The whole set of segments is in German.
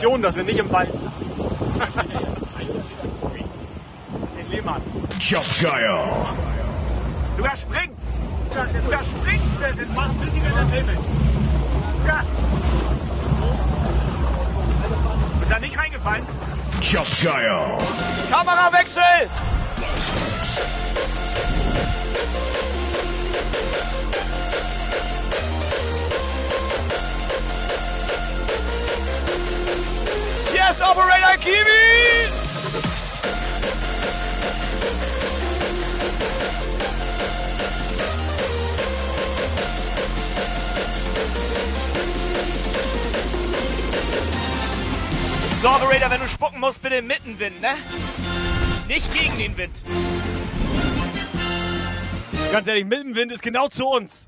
Situation, dass wir nicht im Wald sind. Den Lehmann. Jump Guile. Überspringen! Überspringen! Das macht ein bisschen Entertainment. Gas! Ist da nicht reingefallen? Jump Guile. Kamerawechsel! Yes, So, Operator, wenn du spucken musst, bitte mit dem Wind, ne? Nicht gegen den Wind. Ganz ehrlich, mit dem Wind ist genau zu uns.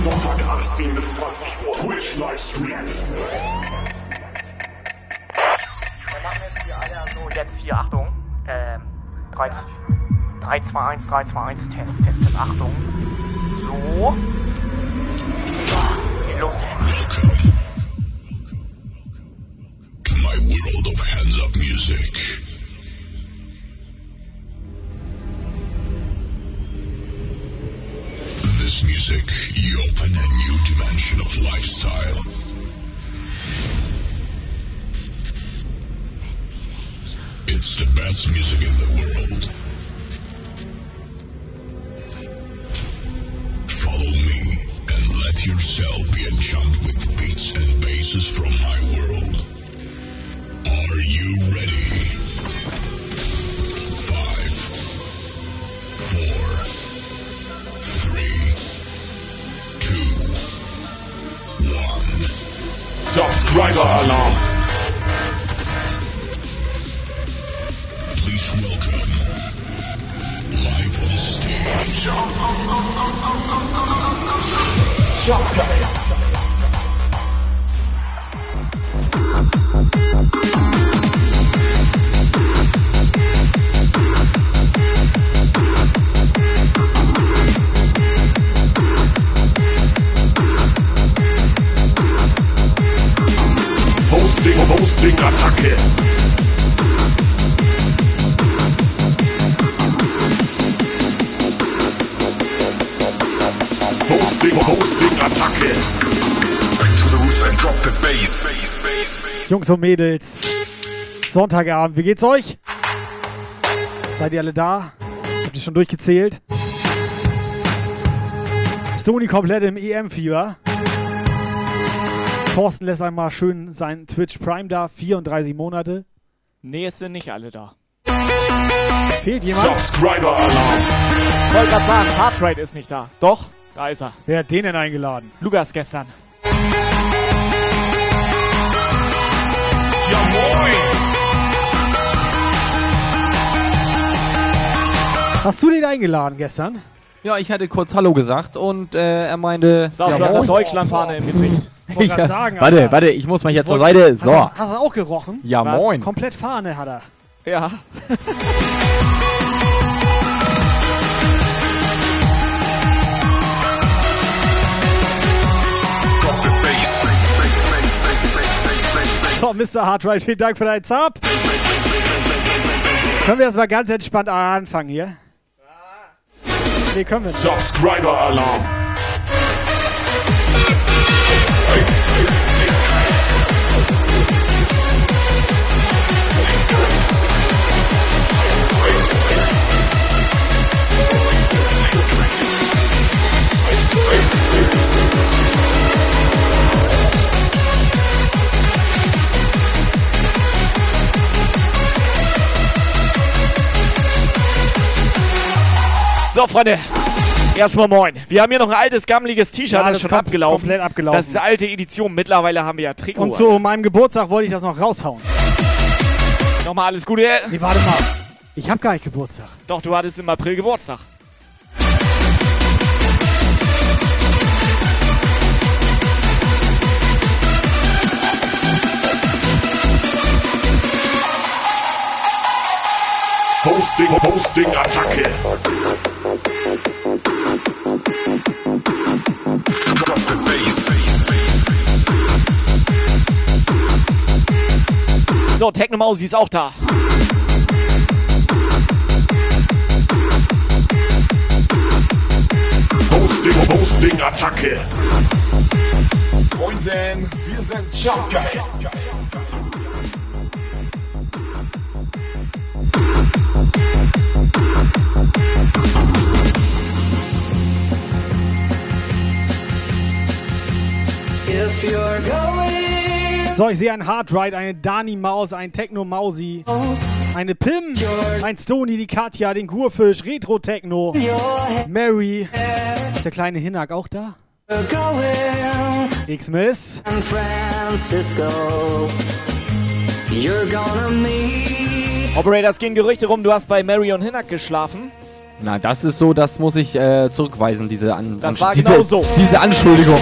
Sonntag 18 bis 20 Uhr Twitch Livestream. Wir machen jetzt hier, Alter, so jetzt hier, Achtung. Ähm, 3, 3, 2, 1, 3, 2, 1, Test, Test, Test, Achtung. So. Jungs und Mädels, Sonntagabend, wie geht's euch? Seid ihr alle da? Habt ihr schon durchgezählt? Sony komplett im EM-Fieber. Thorsten lässt einmal schön sein Twitch Prime da, 34 Monate. Nee, es sind nicht alle da. Fehlt jemand? Subscriber Alarm. Ich wollte gerade sagen, Heartrate ist nicht da. Doch, da ist er. Wer hat den denn eingeladen? Lukas gestern. Hast du den eingeladen gestern? Ja, ich hatte kurz Hallo gesagt und äh, er meinte. Sag, ja, du hast eine. Deutschlandfahne im Gesicht. Grad Ja, sagen, warte, Alter. warte, ich muss mal hier zur Seite. Hast, So. du- hast du auch gerochen? Ja, Was? moin. Komplett Fahne hat er. Ja. So, Mr. Hartright, vielen Dank für deinen Zap. Können wir erstmal ganz entspannt anfangen hier? Nee, können wir nicht. Subscriber So, Freunde. Erstmal moin. Wir haben hier noch ein altes, gammeliges T-Shirt, Ja, das ist schon abgelaufen. komplett abgelaufen. Das ist eine alte Edition. Mittlerweile haben wir ja Trikot. Und zu meinem Geburtstag wollte ich das noch raushauen. Nochmal alles Gute. Nee, warte mal. Ich habe gar nicht Geburtstag. Doch, du hattest im April Geburtstag. Hosting, Hosting, Attacke. Drop the bass. So, Technomausi ist auch da. Hosting, Hosting, Attacke. Moinsen, wir sind Jumpgeil. So, ich sehe ein Hardride, eine Dani Maus, ein Techno Mausi, eine Pim, ein Stony, die Katja, den Gurfisch, Retro Techno, Mary. Ist der kleine Hinak auch da? X-Miss. San Francisco. You're gonna meet Operator, es gehen Gerüchte rum, du hast bei Marion Hinnack geschlafen. Nein, das ist so, das muss ich äh, zurückweisen, diese, an, Das war diese, genau so. diese Anschuldigung.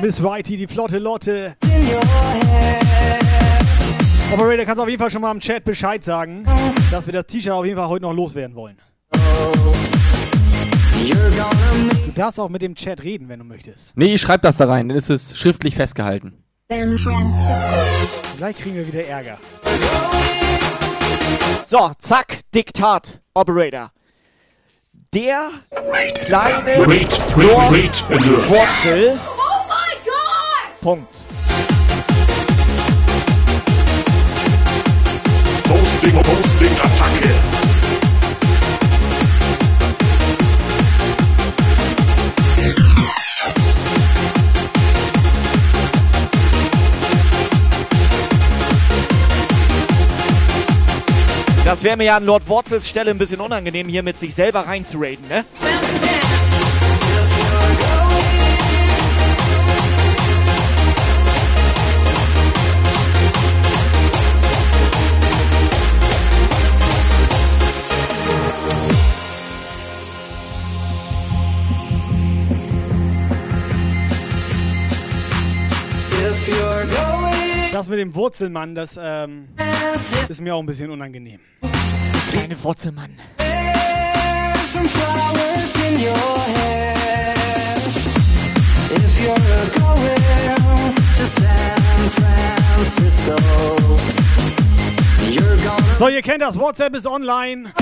Miss Whitey, die flotte Lotte. Operator, kannst auf jeden Fall schon mal im Chat Bescheid sagen, dass wir das T-Shirt auf jeden Fall heute noch loswerden wollen. Meet Du darfst auch mit dem Chat reden, wenn du möchtest. Nee, ich schreib das da rein, dann ist es schriftlich festgehalten. Gleich kriegen wir wieder Ärger. So, zack, Diktat, Operator. Der kleine. Wurzel. Oh! Punkt. Hosting, Hosting, Attacke. Das wäre mir ja an Lord Wurzels Stelle ein bisschen unangenehm, hier mit sich selber reinzuraden, ne? Das mit dem Wurzelmann, das ähm, ist mir auch ein bisschen unangenehm. Going Francisco, you're gonna So, ihr kennt das, WhatsApp ist online.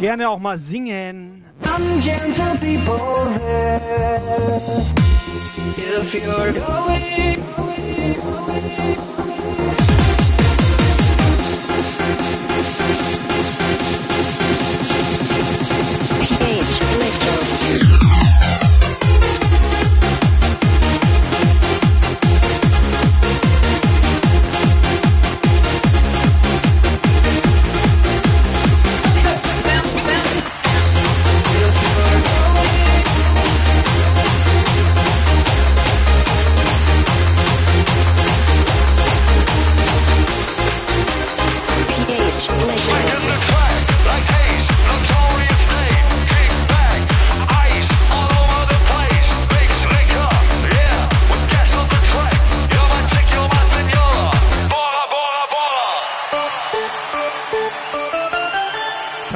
Gerne auch mal singen. If you're going, PH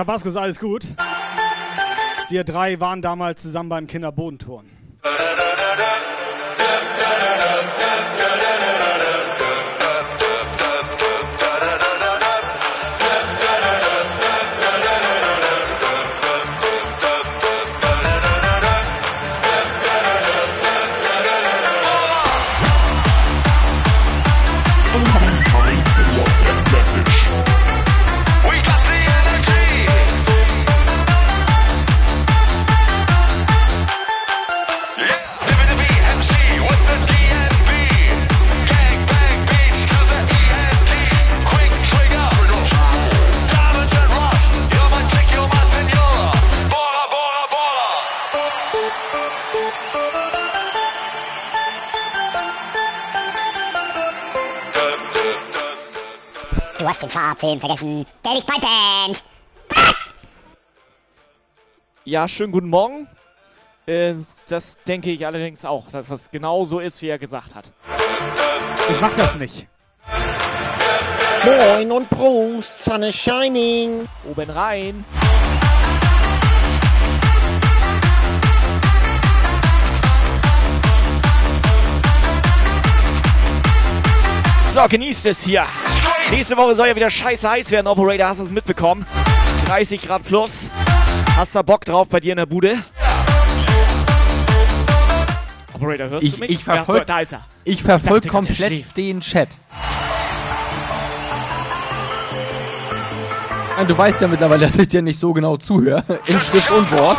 Tabasco ist alles gut. Wir drei waren damals zusammen beim Kinderbodenturnen. Fahrplan vergessen. Der liegt bei Band. Ja, schönen guten Morgen. Äh, das denke ich allerdings auch, dass das genau so ist, wie er gesagt hat. Ich mach das nicht. Moin und Prost, Sun is shining. Oben rein. So, genießt es hier. Nächste Woche soll ja wieder scheiße heiß werden, Operator. Hast du es mitbekommen? 30 Grad plus. Hast du Bock drauf bei dir in der Bude? Operator, hörst Ich, du mich? ich Ja, so, verfolge er. ich verfolg dachte er komplett den Chat. Nein, Du weißt ja mittlerweile, dass ich dir nicht so genau zuhöre. In Schrift und Wort.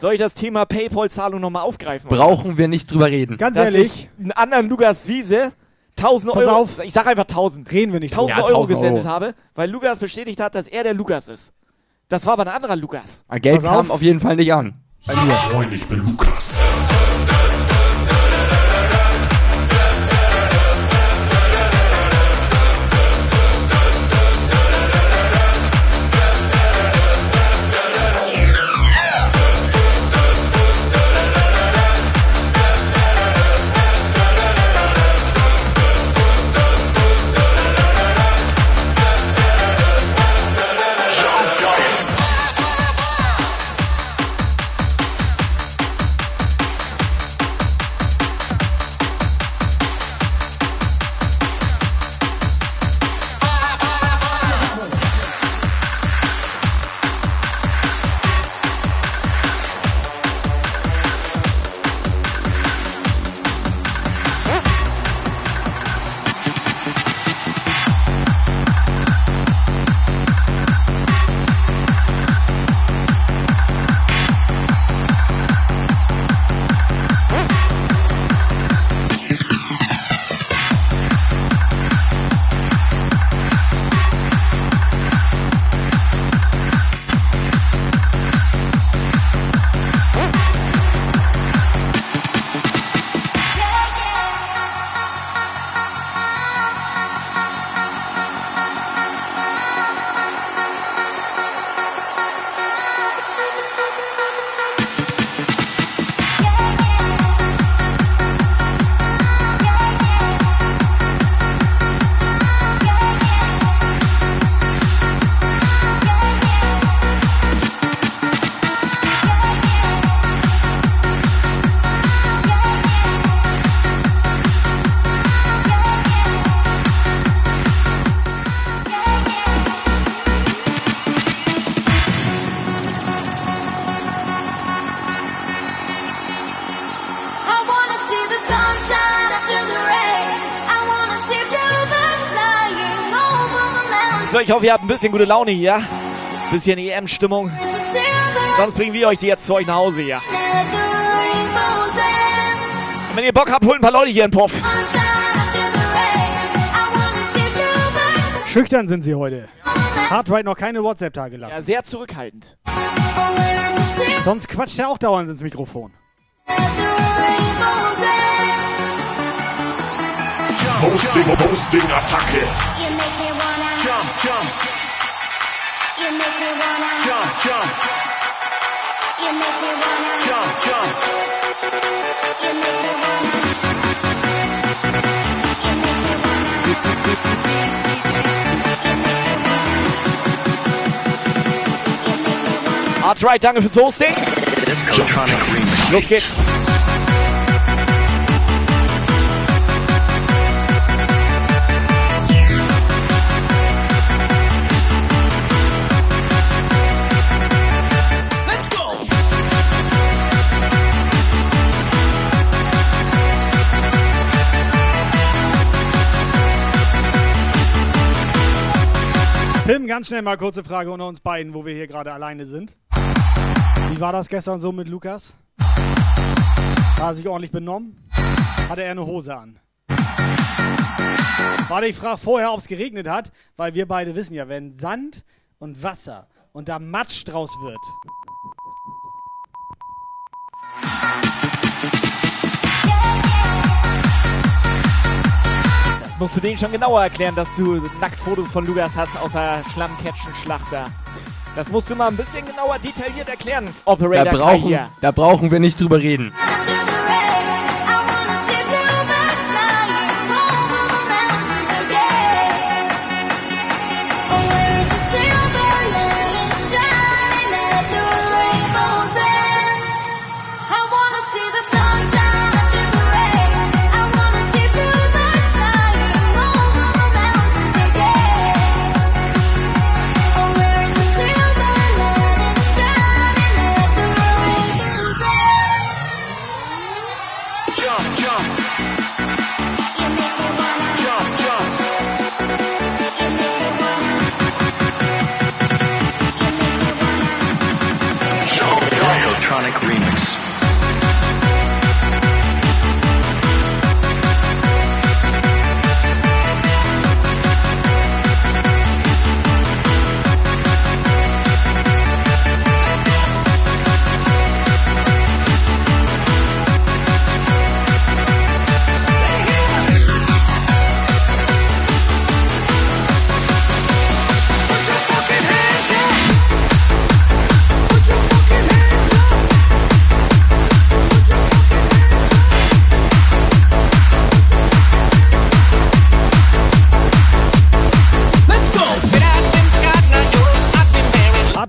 Soll ich das Thema Paypal-Zahlung nochmal aufgreifen? Brauchen wir nicht drüber reden. Ganz dass ehrlich, ich einen anderen Lukas Wiese 1000 Pass Euro, auf. ich sag einfach 1000, reden wir nicht 1000 Ja, Euro 1000 gesendet Euro. habe, weil Lukas bestätigt hat, dass er der Lukas ist. Das war aber ein anderer Lukas. Geld Pass kam auf. auf jeden Fall nicht an. Bei mir. Moin, ich bin Lukas. Ich hoffe, ihr habt ein bisschen gute Laune hier. Bisschen EM-Stimmung. Sonst bringen wir euch die jetzt zu euch nach Hause hier. Und wenn ihr Bock habt, holt ein paar Leute hier in den Puff. Schüchtern sind sie heute. Hardride noch keine WhatsApp da gelassen. Ja, sehr zurückhaltend. Sonst quatscht er auch dauernd ins Mikrofon. Hosting, Hosting, Attacke. You make me wanna Jump, jump, You make me wanna jump, jump, You make me wanna jump, jump. You make me wanna Artright, danke fürs Hosting. Los geht's. Ganz schnell mal kurze Frage unter uns beiden, wo wir hier gerade alleine sind. Wie war das gestern so mit Lukas? Hat er sich ordentlich benommen? Hatte er eine Hose an? Warte, ich frage vorher, ob es geregnet hat, weil wir beide wissen ja, wenn Sand und Wasser und da Matsch draus wird. Jetzt musst du denen schon genauer erklären, dass du Nacktfotos von Lukas hast, außer Schlammcatchen-Schlachter. Das musst du mal ein bisschen genauer detailliert erklären, Da Operator Kai brauchen, da brauchen wir nicht drüber reden.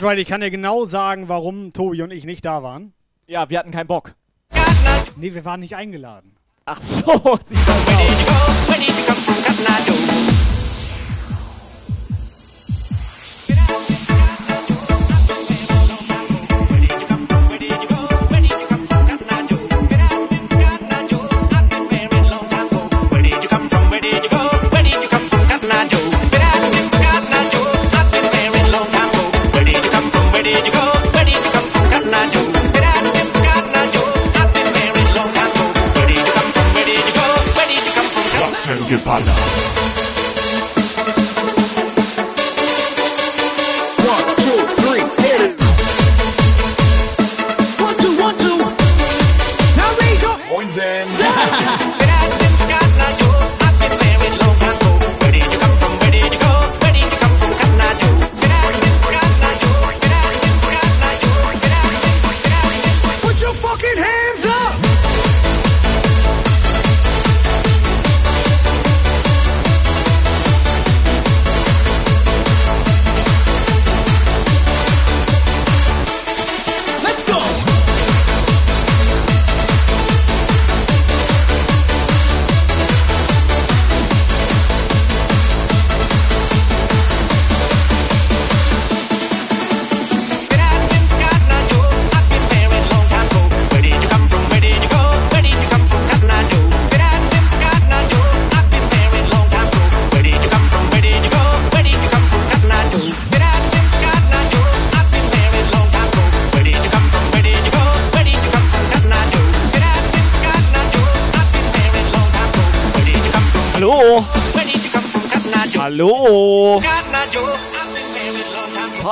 Hardride, ich kann dir genau sagen, warum Tobi und ich nicht da waren. Ja, wir hatten keinen Bock. Nee, wir waren nicht eingeladen. Ach so, sieht das aus.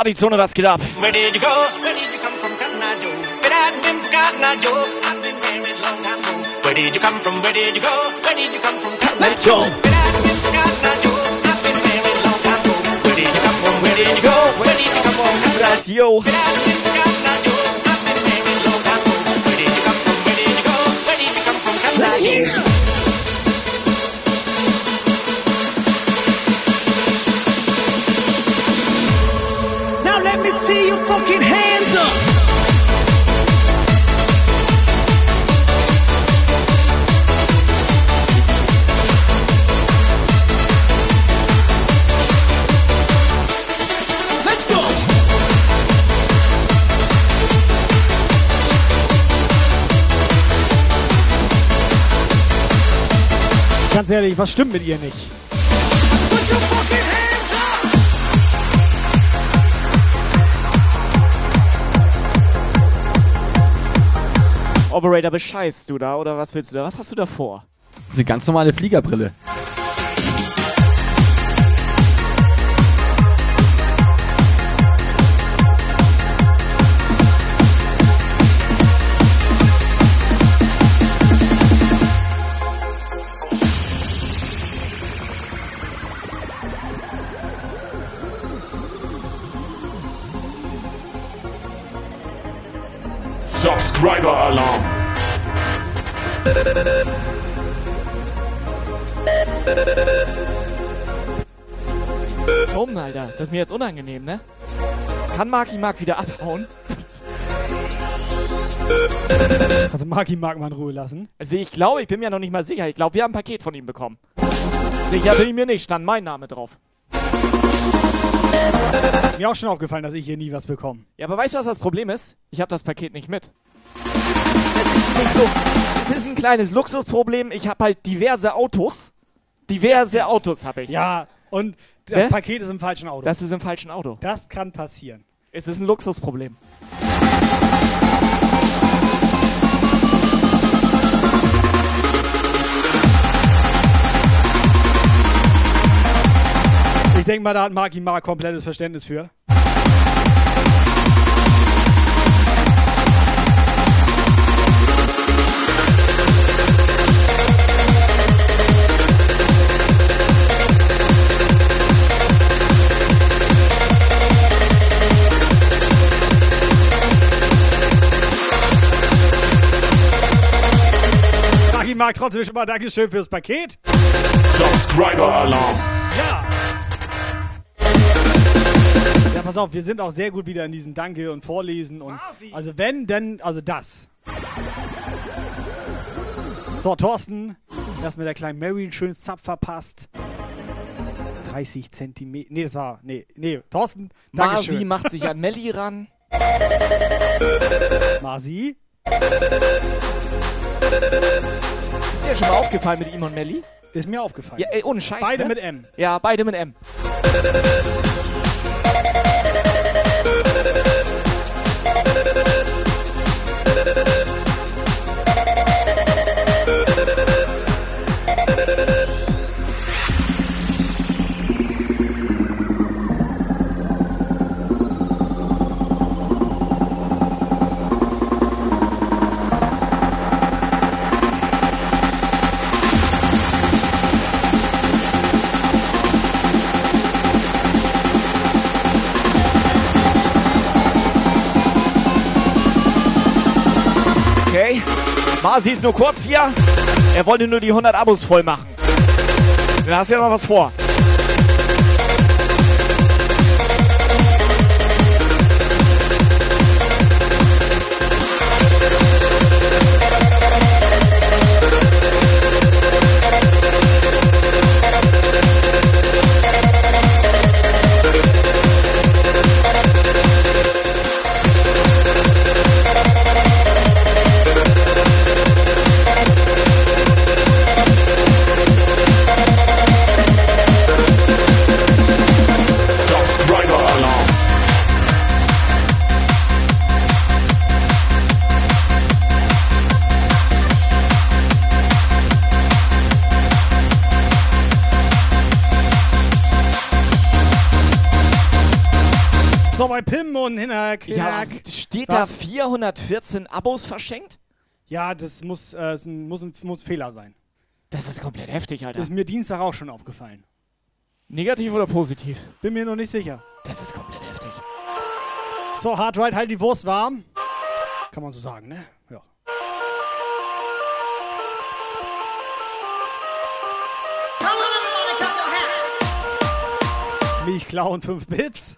Partyzone, was geht ab? Where did you go? Where did you come from, Cotton Eye Joe? But I've been from Cotton Eye Joe. I've been married long time ago. Where did you come from? Where did you go? Where did you come from, Cotton Let's go. But I've been from Cotton Eye Joe. I've been married long time ago. Where did you come from? Where did you go? Where did you come from, Cotton Eye Das. But I've been from Cotton Eye Joe. I've been married long time ago. Where did you come from? Where did you go? Where did you come from, Cotton Eye Joe? Ganz ehrlich, was stimmt mit ihr nicht? Operator, bescheißt du da oder was willst du da? Was hast du da vor? Das ist eine ganz normale Fliegerbrille. Das ist mir jetzt unangenehm, ne? Kann Marky Mark wieder abhauen? Also Marky mag man in Ruhe lassen. Also ich glaube, ich bin mir noch nicht mal sicher. Ich glaube, wir haben ein Paket von ihm bekommen. Sicher bin ich mir nicht, stand mein Name drauf. Mir auch schon aufgefallen, dass ich hier nie was bekomme. Ja, aber weißt du, was das Problem ist? Ich habe das Paket nicht mit. Ist so. Das ist ein kleines Luxusproblem. Ich habe halt diverse Autos. Diverse Autos habe ich. Ja, und das Ne? Paket ist im falschen Auto. Das ist im falschen Auto. Das kann passieren. Es ist ein Luxusproblem. Ich denke mal, da hat Marky Mark komplettes Verständnis für. Marky Mark, trotzdem schon mal Dankeschön fürs Paket. Subscriber Alarm. Ja. Ja, pass auf, wir sind auch sehr gut wieder in diesem Danke und Vorlesen und also wenn, denn, also das. So, Thorsten, das mit der kleinen Mary einen schönen Zapf verpasst. 30 Zentimeter. Nee, das war. Nee, nee, Thorsten. Marzi Dankeschön. macht sich an Melli ran. Marzi? Ist dir schon mal aufgefallen mit ihm und Melli? Ist mir aufgefallen. Ja, ey, ohne Scheiß. Beide ne? mit M. Ja, beide mit M. Marzi ist nur kurz hier. Er wollte nur die 100 Abos voll machen. Du hast ja noch was vor. Und Hinak. Ja, steht da Was? 414 Abos verschenkt? Ja, das muss, äh, es muss, ein, muss Fehler sein. Das ist komplett heftig, Alter. Das ist mir Dienstag auch schon aufgefallen. Negativ oder positiv? Bin mir noch nicht sicher. Das ist komplett heftig. So, Hard Right, halt die Wurst warm. Kann man so sagen, ne? Ja. Milch klauen 5 Bits.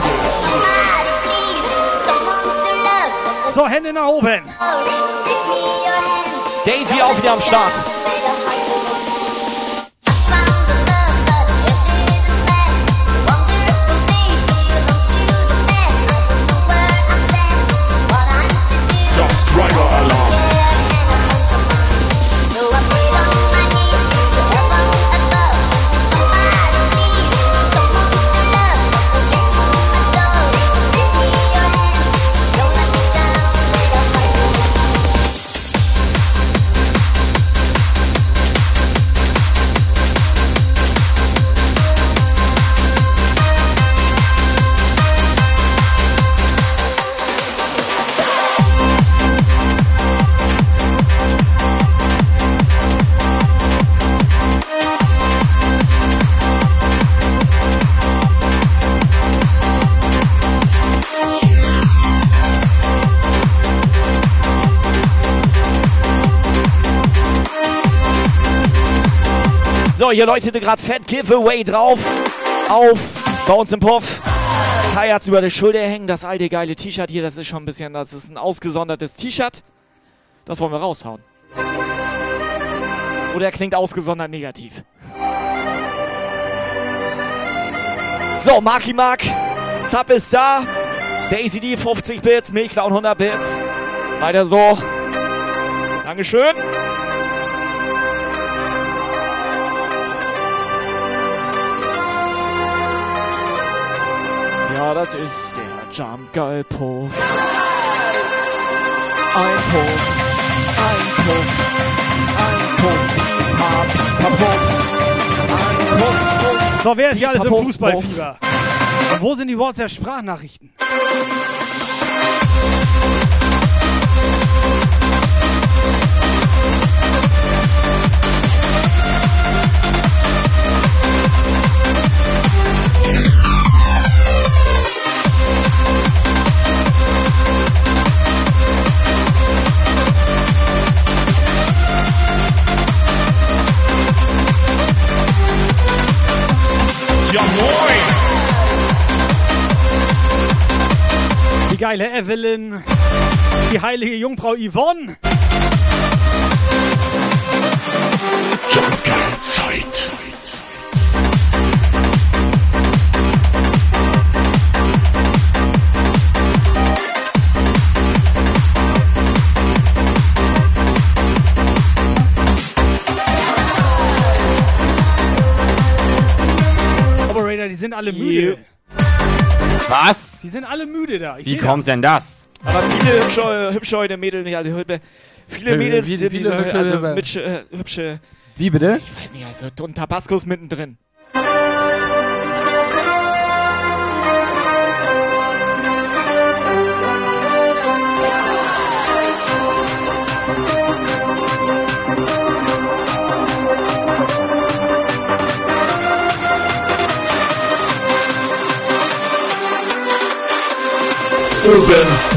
So, Hände nach oben. Davey auch wieder am Start. So, hier leuchtete gerade Fat Giveaway drauf. Auf bei uns im Puff. Kai hat's über die Schulter hängen. Das alte geile T-Shirt hier, das ist schon ein bisschen, das ist ein ausgesondertes T-Shirt. Das wollen wir raushauen. Oder klingt ausgesondert negativ. So, Marky Mark. Sub ist da. Der ACD 50 Bits, Milchclown 100 Bits. Weiter so. Dankeschön. Ja, das ist der Jump Guy Puff. Ein Puff, ein Puff, ein Puff, Pap, Puff. Ein Puff. So, wer ist hier alles im Fußballfieber? Und wo sind die WhatsApp-Sprachnachrichten? Ja moin! Die geile Evelyn. Die heilige Jungfrau Yvonne. Zeit. Alle müde. Was? Die sind alle müde da. Ich Wie kommt das. denn das? Aber viele hübsche, hübsche heute Mädels, nicht, also hübsche, viele Äh, Mädels, wie- viele sind, hübsche- also mit, äh, hübsche, Wie bitte? ich weiß nicht, also und Tabascos mittendrin. Urban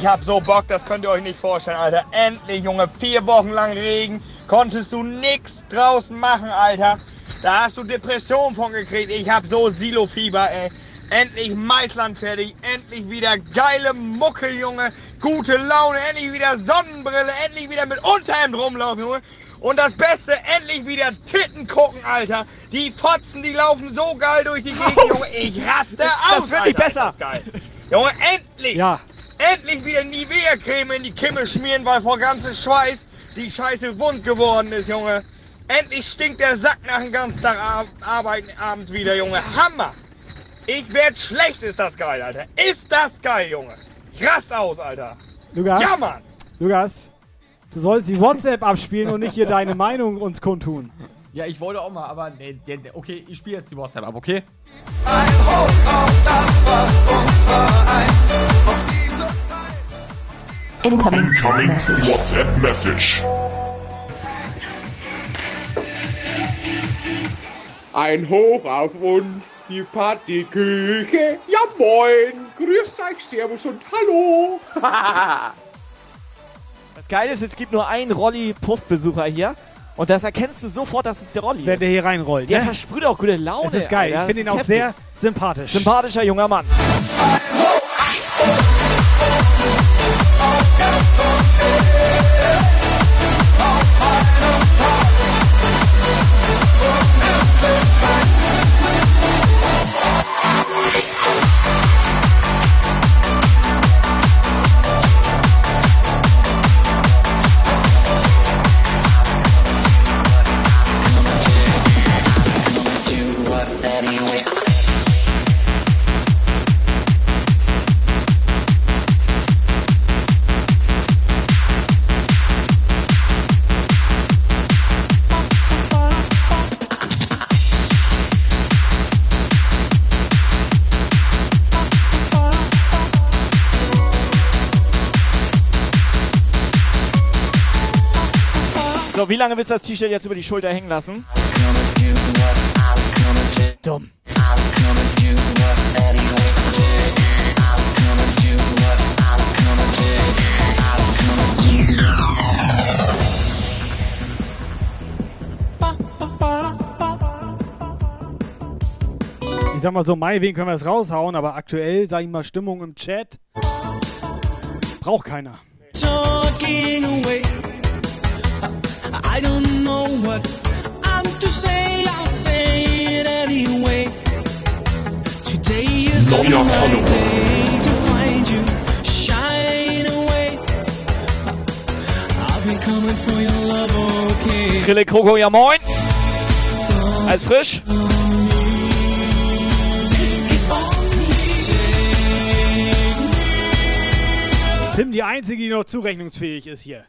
ich hab so Bock, das könnt ihr euch nicht vorstellen, Alter. Endlich, Junge, vier Wochen lang Regen, konntest du nix draußen machen, Alter. Da hast du Depressionen von gekriegt. Ich hab so Silo-Fieber, ey. Endlich Maisland fertig, endlich wieder geile Mucke, Junge. Gute Laune, endlich wieder Sonnenbrille, endlich wieder mit Unterhemd rumlaufen, Junge. Und das Beste, endlich wieder Titten gucken, Alter. Die Fotzen, die laufen so geil durch die Gegend, Junge. Ich raste Das aus, wird nicht Alter, besser. Ist das geil. Junge, endlich! Ja. Endlich wieder Nivea-Creme in die Kimme schmieren, weil vor ganzem Schweiß die Scheiße wund geworden ist, Junge. Endlich stinkt der Sack nach dem ganzen Tag ar arbeiten abends wieder, Junge. Hammer! Ich werd schlecht, ist das geil, Alter. Ist das geil, Junge. Ich rast aus, Alter. Lukas. Ja, Mann. Lukas, du sollst die WhatsApp abspielen und nicht hier deine Meinung uns kundtun. Ja, ich wollte auch mal, aber nee, okay, ich spiele jetzt die WhatsApp ab, okay? Incoming WhatsApp message. Ein Hoch auf uns, die Partyküche. Ja moin, grüß euch, servus und hallo. Das Geile ist, es gibt nur einen Rolli-Puff-Besucher hier. Und das erkennst du sofort, dass es der Rolli Wer ist. der hier reinrollt. Der ne? versprüht auch gute Laune. Das ist geil. Alter. Ich finde ihn auch ist sehr heftig. sympathisch. Sympathischer junger Mann. Bye. So, wie lange willst du das T-Shirt jetzt über die Schulter hängen lassen? Dumm. Ich sag mal so, meinetwegen können wir es raushauen, aber aktuell, sag ich mal, Stimmung im Chat braucht keiner. talking away. I don't know what I'm to say. I'll say it anyway. Today is Neuer my Follower. day to find you. Shine away. I've been coming for your love, okay. Grille Kroko, ja moin. Alles frisch? Tim, die einzige, die noch zurechnungsfähig ist hier.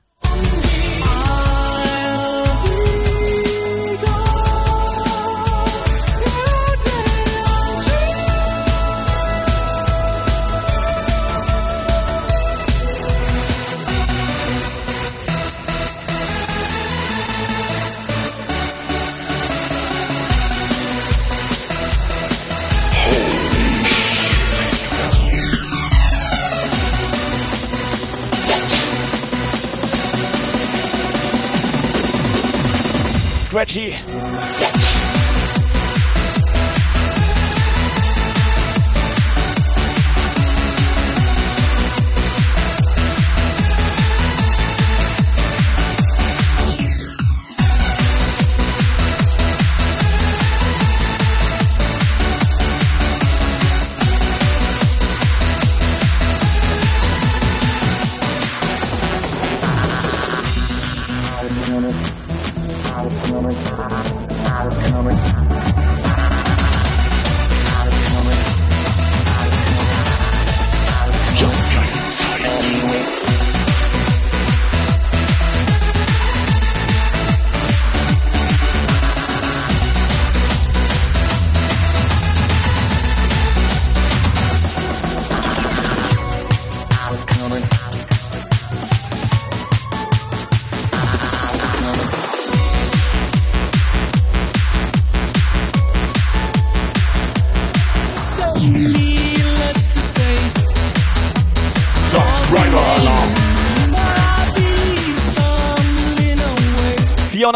stretchy.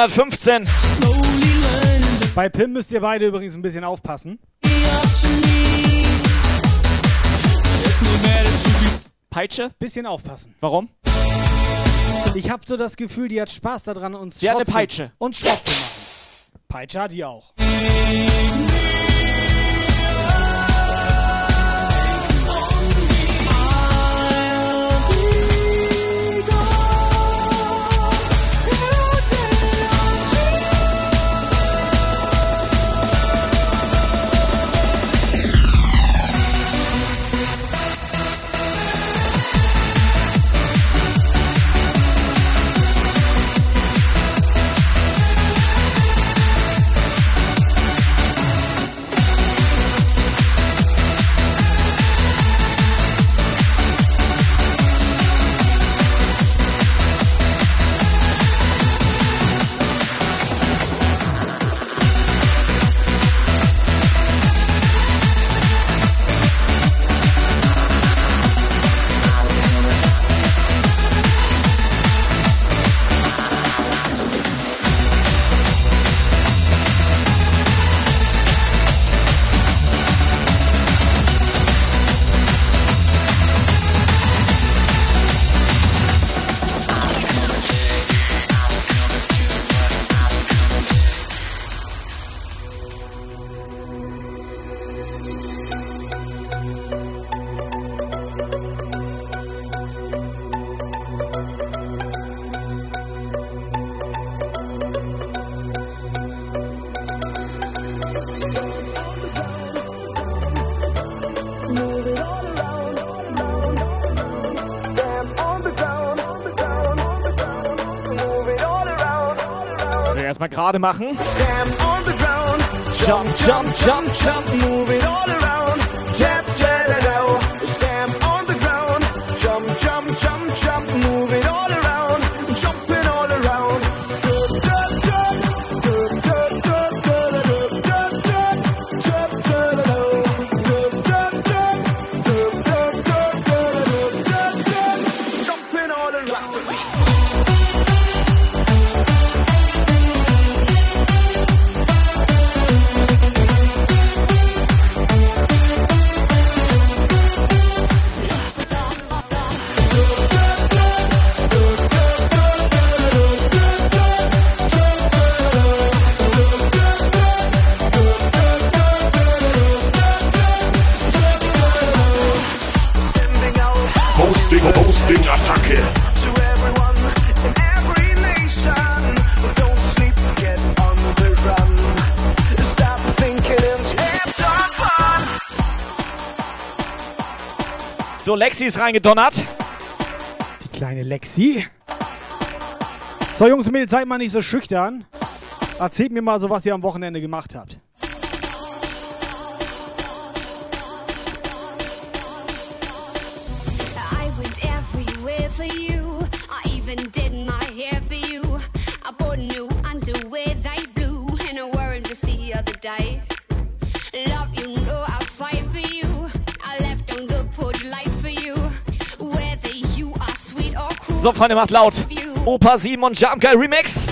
415. Slowly learning Bei Pim müsst ihr beide übrigens ein bisschen aufpassen. Peitsche? Bisschen aufpassen. Warum? Ich habe so das Gefühl, die hat Spaß daran, uns Sie hat eine Peitsche. Und Schrott zu machen. Peitsche hat die auch. Gerade machen. On. Jump, jump, jump, jump. Move it all Lexi ist reingedonnert. Die kleine Lexi. So, Jungs und Mädels, seid mal nicht so schüchtern. Erzählt mir mal so, was ihr am Wochenende gemacht habt. So, Freunde, macht laut. Opa 7 und Jump Guy Remix.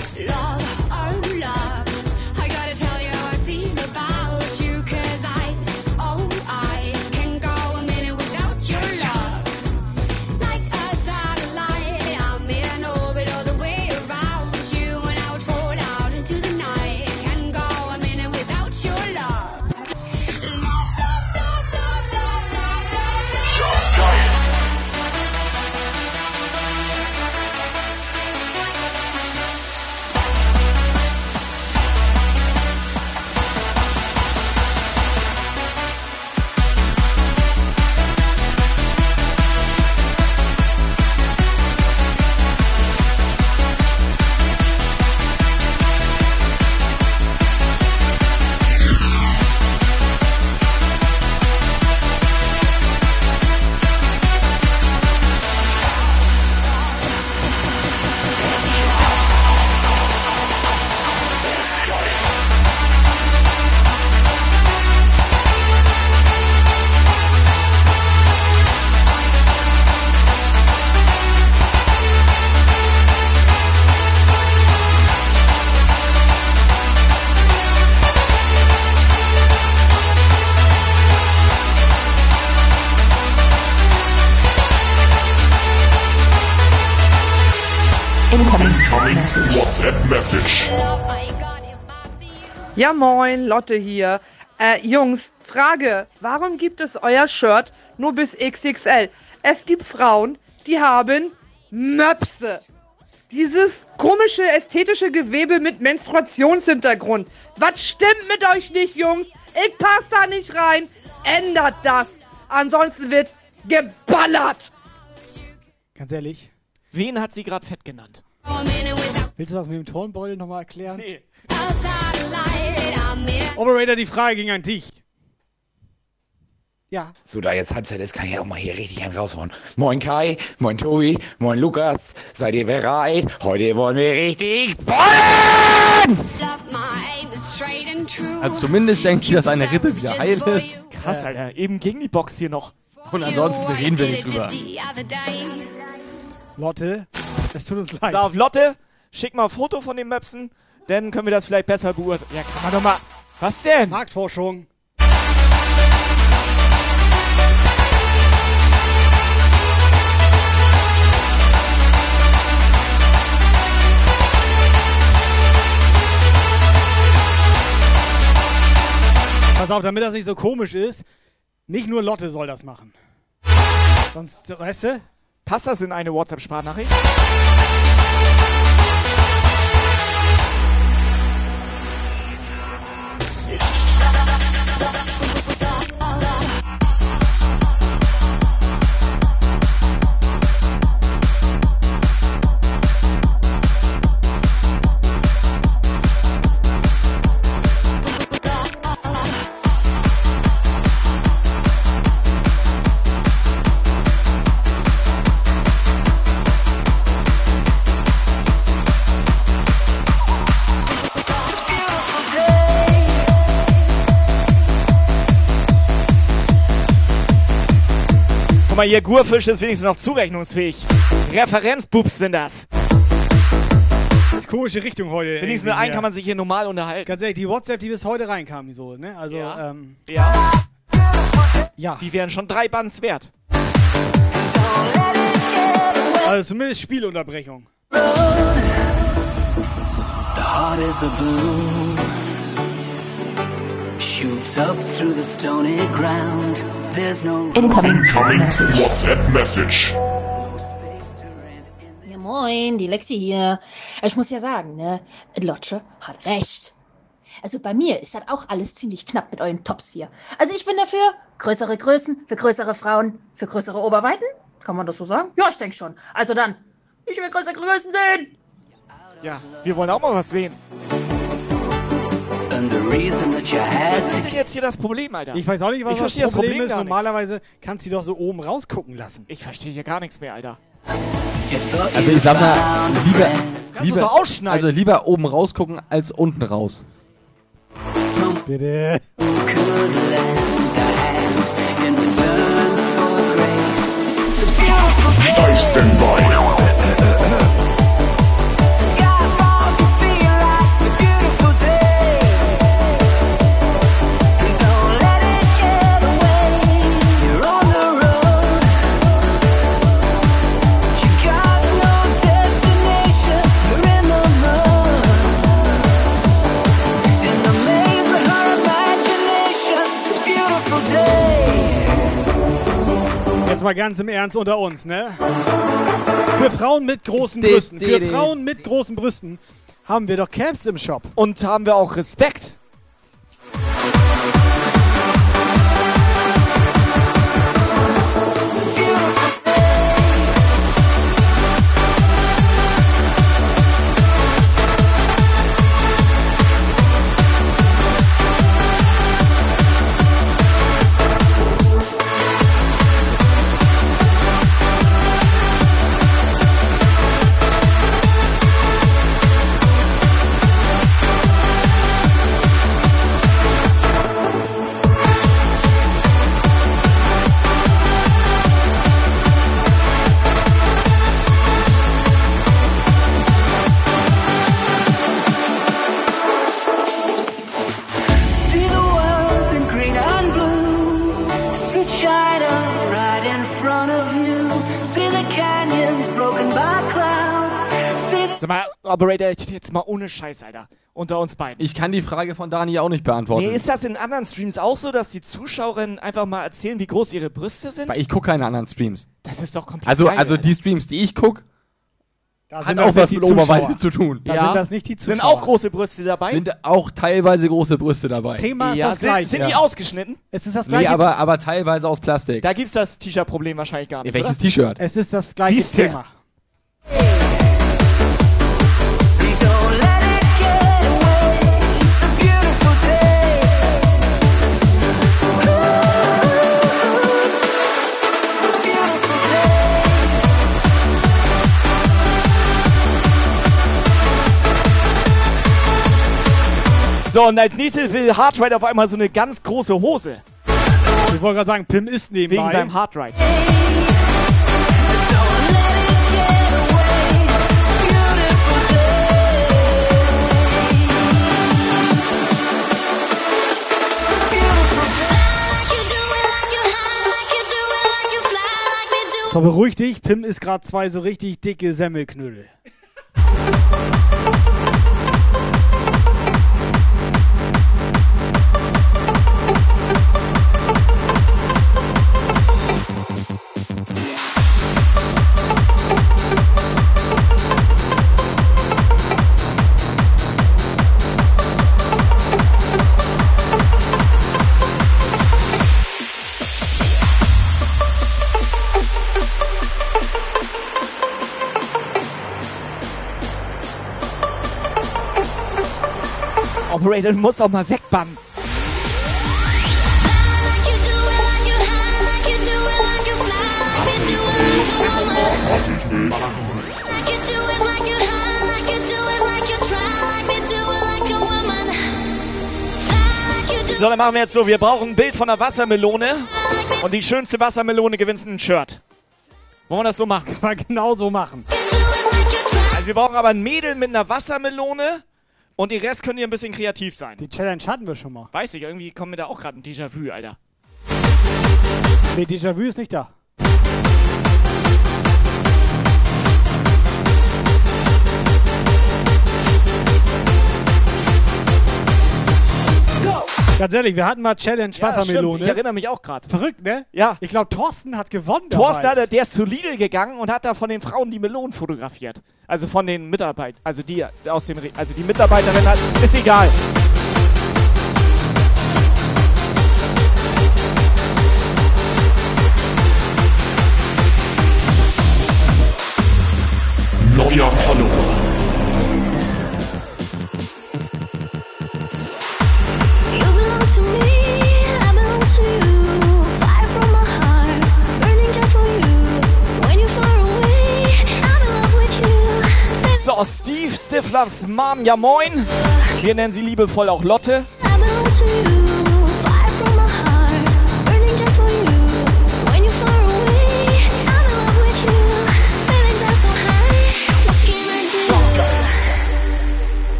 Ja, moin, Lotte hier. Äh, Jungs, Frage, warum gibt es euer Shirt nur bis XXL? Es gibt Frauen, die haben Möpse. Dieses komische ästhetische Gewebe mit Menstruationshintergrund. Was stimmt mit euch nicht, Jungs? Ich pass da nicht rein. Ändert das. Ansonsten wird geballert. Ganz ehrlich. Wen hat sie gerade fett genannt? Willst du das mit dem Turnbeutel nochmal erklären? Nee. Operator, die Frage ging an dich. Ja. So, da jetzt Halbzeit ist, kann ich auch mal hier richtig einen raushauen. Moin Kai, moin Tobi, moin Lukas. Seid ihr bereit? Heute wollen wir richtig ballen! love, my aim is straight and true. Also zumindest denke ich, dass eine Rippe wieder heil ist. Krass, Alter. Eben ging die Box hier noch. Und ansonsten reden wir nicht drüber. Lotte, es tut uns leid. So, auf Lotte, schick mal ein Foto von den Möpsen, dann können wir das vielleicht besser beurteilen. Ja, kann man doch mal. Was denn? Marktforschung. Pass auf, damit das nicht so komisch ist, nicht nur Lotte soll das machen. Sonst, weißt du? Passt das in eine WhatsApp-Sprachnachricht? Mal hier, Gurfisch ist wenigstens noch zurechnungsfähig. Referenzbubs sind das. Das ist komische Richtung heute. Wenigstens mit einem kann man sich hier normal unterhalten. Ganz ehrlich, die WhatsApp, die bis heute reinkam, so, ne? Also, Ja. ähm, Ja. Ja. Die wären schon drei Bands wert. also zumindest Spielunterbrechung. The heart is a balloon. Shoots up through the stony ground. There's no Incoming Incoming message. WhatsApp message. Ja, moin, die Lexi hier. Ich muss ja sagen, ne, Lotsche hat recht. Also bei mir ist das auch alles ziemlich knapp mit euren Tops hier. Also ich bin dafür größere Größen, für größere Frauen, für größere Oberweiten. Kann man das so sagen? Ja, ich denke schon. Also dann, ich will größere Größen sehen. Ja, wir wollen auch mal was sehen. Was ist denn jetzt hier das Problem, Alter? Ich weiß auch nicht, was Ich das verstehe das Problem, Problem ist. Normalerweise kannst du die doch so oben rausgucken lassen. Ich verstehe hier gar nichts mehr, Alter. Also ich sag mal, lieber, lieber also lieber oben rausgucken als unten raus. Bitte. Live standby. Mal ganz im Ernst unter uns, ne? Für Frauen mit großen Brüsten, für Frauen mit großen Brüsten haben wir doch Caps im Shop. Und haben wir auch Respekt. Operator, jetzt mal ohne Scheiß, Alter. Unter uns beiden. Ich kann die Frage von Dani auch nicht beantworten. Nee, ist das in anderen Streams auch so, dass die Zuschauerinnen einfach mal erzählen, wie groß ihre Brüste sind? weil ich gucke keine anderen Streams. Das ist doch komplett Also, geil, also Alter. die Streams, die ich gucke, Da hat sind auch was mit Oberweite zu tun. Da Ja. sind das nicht die Zuschauer. Sind auch große Brüste dabei? Sind auch teilweise große Brüste dabei. Thema ist ja, das sind, gleiche. sind die ausgeschnitten? Es ist das Nee, gleiche. aber, aber teilweise aus Plastik. Da gibt's das T-Shirt-Problem wahrscheinlich gar nicht. Welches? T-Shirt? es ist das gleiche Siehste. Thema. So, und als nächstes will Hardride auf einmal so eine ganz große Hose. Ich wollte gerade sagen, Pim ist nebenbei. Wegen seinem Hardride. So, beruhig dich, Pim ist gerade zwei so richtig dicke Semmelknödel. Operator, du musst auch mal wegbannen. So, dann machen wir jetzt so, wir brauchen ein Bild von der Wassermelone. Und die schönste Wassermelone gewinnt ein Shirt. Wollen wir das so machen? Kann man genau so machen. Also wir brauchen aber ein Mädel mit einer Wassermelone und die Rest können hier ein bisschen kreativ sein. Die Challenge hatten wir schon mal. Weiß ich, irgendwie kommt mir da auch gerade ein Déjà-vu, Alter. Nee, Déjà-vu ist nicht da. Ganz ehrlich, wir hatten mal Challenge Ja, Wassermelone. stimmt. Ich erinnere mich auch gerade. Verrückt, ne? Ja. Ich glaube, Thorsten hat gewonnen. Thorsten, der, der ist zu Lidl gegangen und hat da von den Frauen die Melonen fotografiert. Also von den Mitarbeitern, also die aus dem, Re also die Mitarbeiterin hat, ist egal.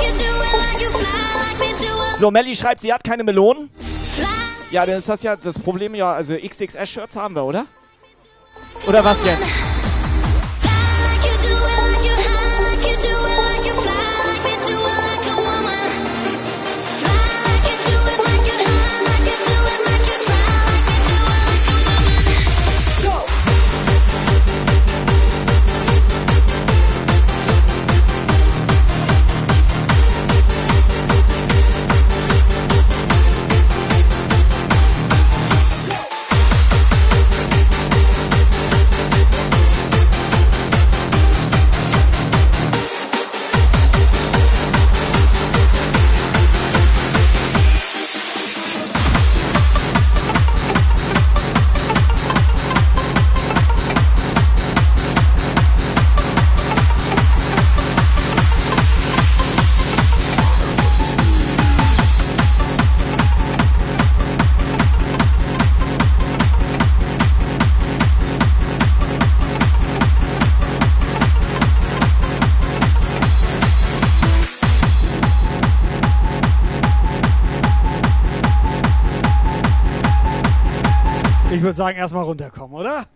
You do it, like you fly, like me do it. So, Melly schreibt, sie hat keine Melonen. Ja, dann ist das ja das Problem, ja, also XXS-Shirts haben wir, oder? Oder was jetzt? Sagen, erstmal runterkommen, oder?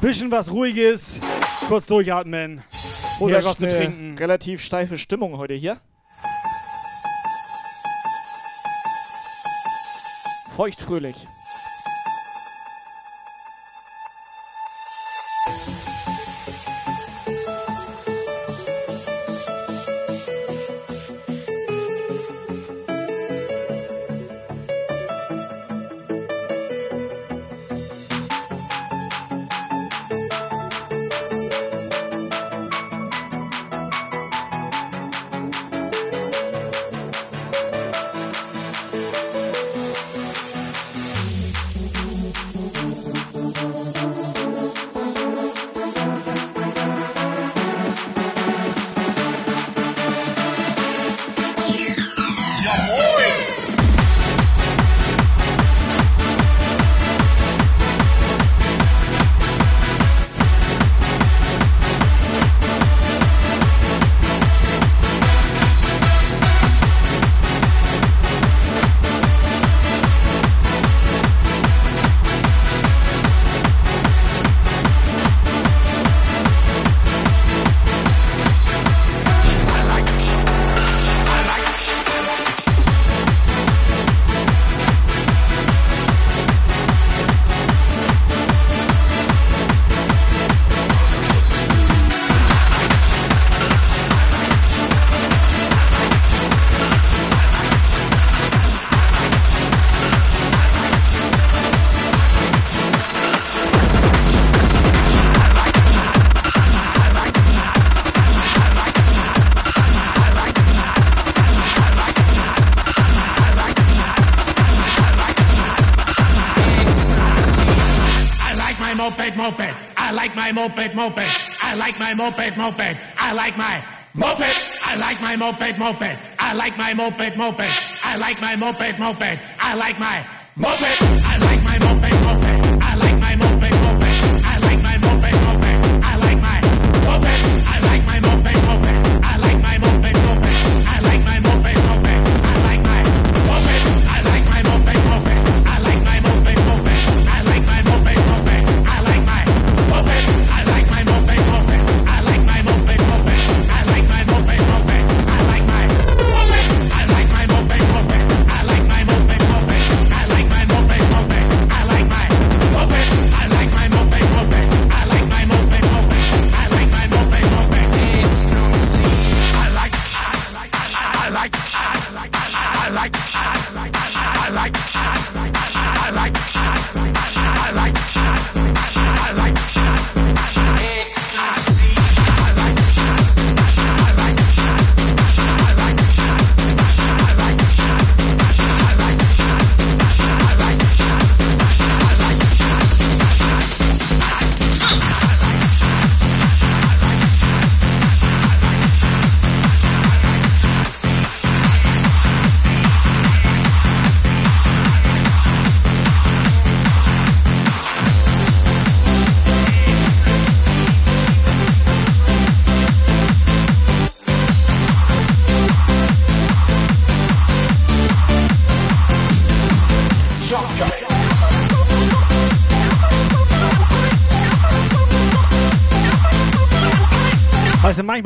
Bisschen was Ruhiges, kurz durchatmen, euch was zu trinken. Relativ steife Stimmung heute hier. Feuchtfröhlich. Moped, moped. I like my moped, moped. I like my moped. I like my moped, moped. I like my moped, moped. I like my moped, moped. I like my moped.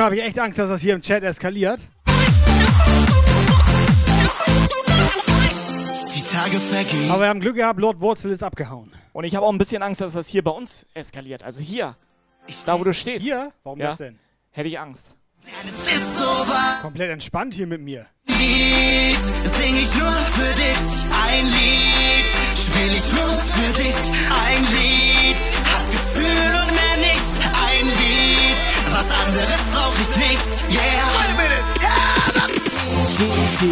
Manchmal habe ich echt Angst, dass das hier im Chat eskaliert. Die Tage vergehen. Aber wir haben Glück gehabt, Lord Wurzel ist abgehauen. Und ich habe auch ein bisschen Angst, dass das hier bei uns eskaliert. Also hier, da wo du stehst. Hier? Warum ja, das denn? Hätte ich Angst. Es ist so wahr. Komplett entspannt hier mit mir. Lied sing ich nur für dich ein Lied, spiel ich nur für dich ein Lied, hab Gefühl und mehr nicht ein Lied, was anderes brauch ich nicht, yeah. Dich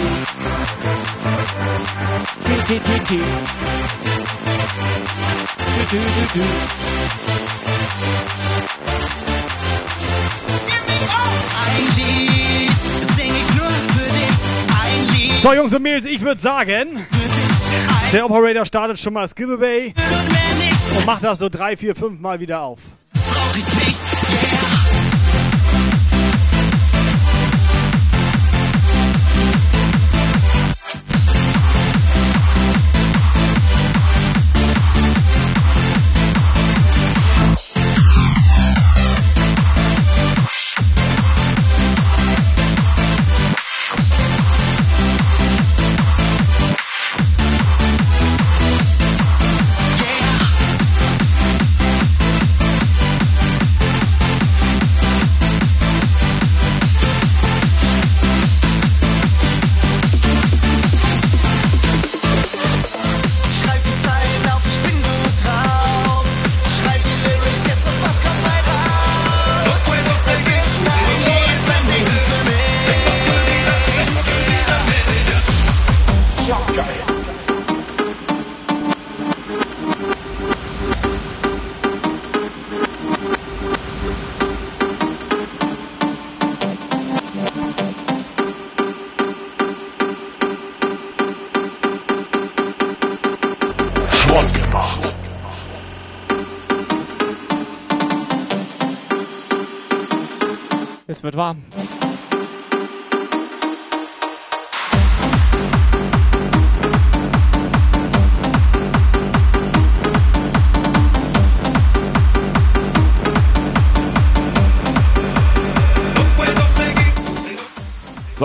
ein Lied. So, Jungs und Mädels, ich würde sagen, der Operator startet schon mal das Giveaway und macht das so drei, vier, fünf Mal wieder auf. Brauch ich nicht,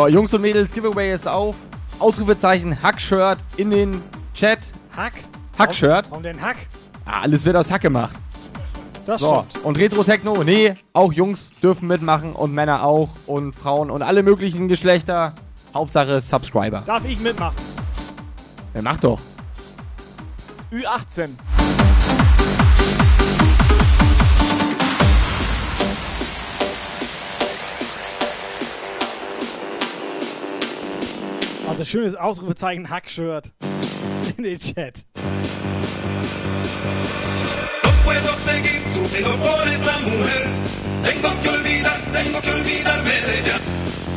So, Jungs und Mädels, Giveaway ist auf. Ausrufezeichen Hack-Shirt in den Chat. Hack? Hack-Shirt. Warum denn Hack? Ah, alles wird aus Hack gemacht. Das so, stimmt. und Retro-Techno, nee, auch Jungs dürfen mitmachen und Männer auch und Frauen und alle möglichen Geschlechter. Hauptsache Subscriber. Darf ich mitmachen? Ja, mach doch. Ü18. Also schönes Ausrufezeichen Hack-Shirt in den Chat. No puedo seguir sufriendo por esa mujer. Tengo que olvidar, tengo que olvidarme de ella.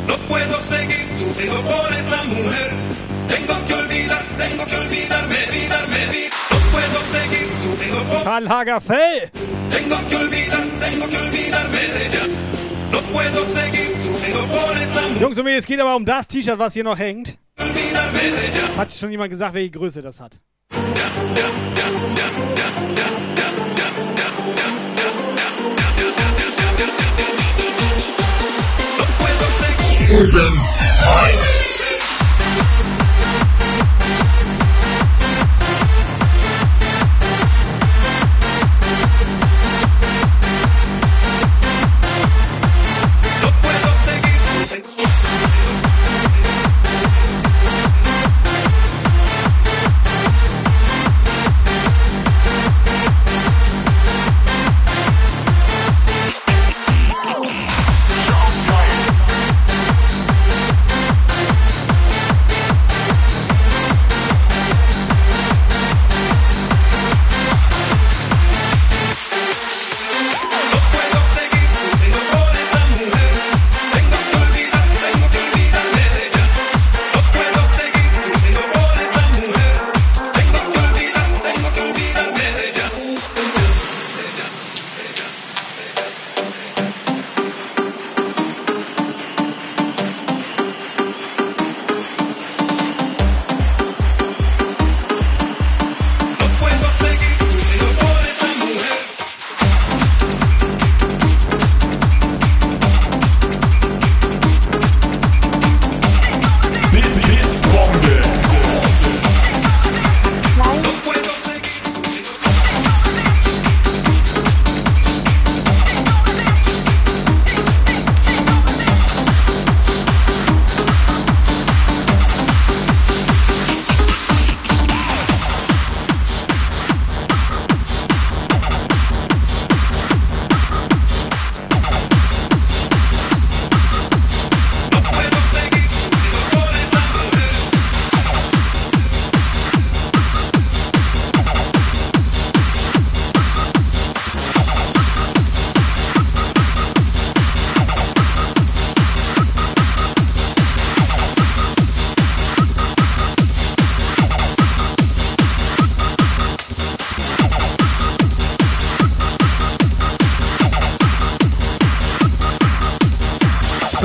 No puedo seguir sufriendo por esa mujer. Tengo que olvidar, tengo que olvidarme, olvidarme, vida. No puedo seguir sufriendo por Karl Lagerfeld. Tengo que olvidar, tengo que olvidarme de ella. No puedo seguir sufriendo por esa mujer. Jungs und Mädels, es geht aber um das T-Shirt, was hier noch hängt. Hat schon jemand gesagt, welche Größe das hat? Urban Mind.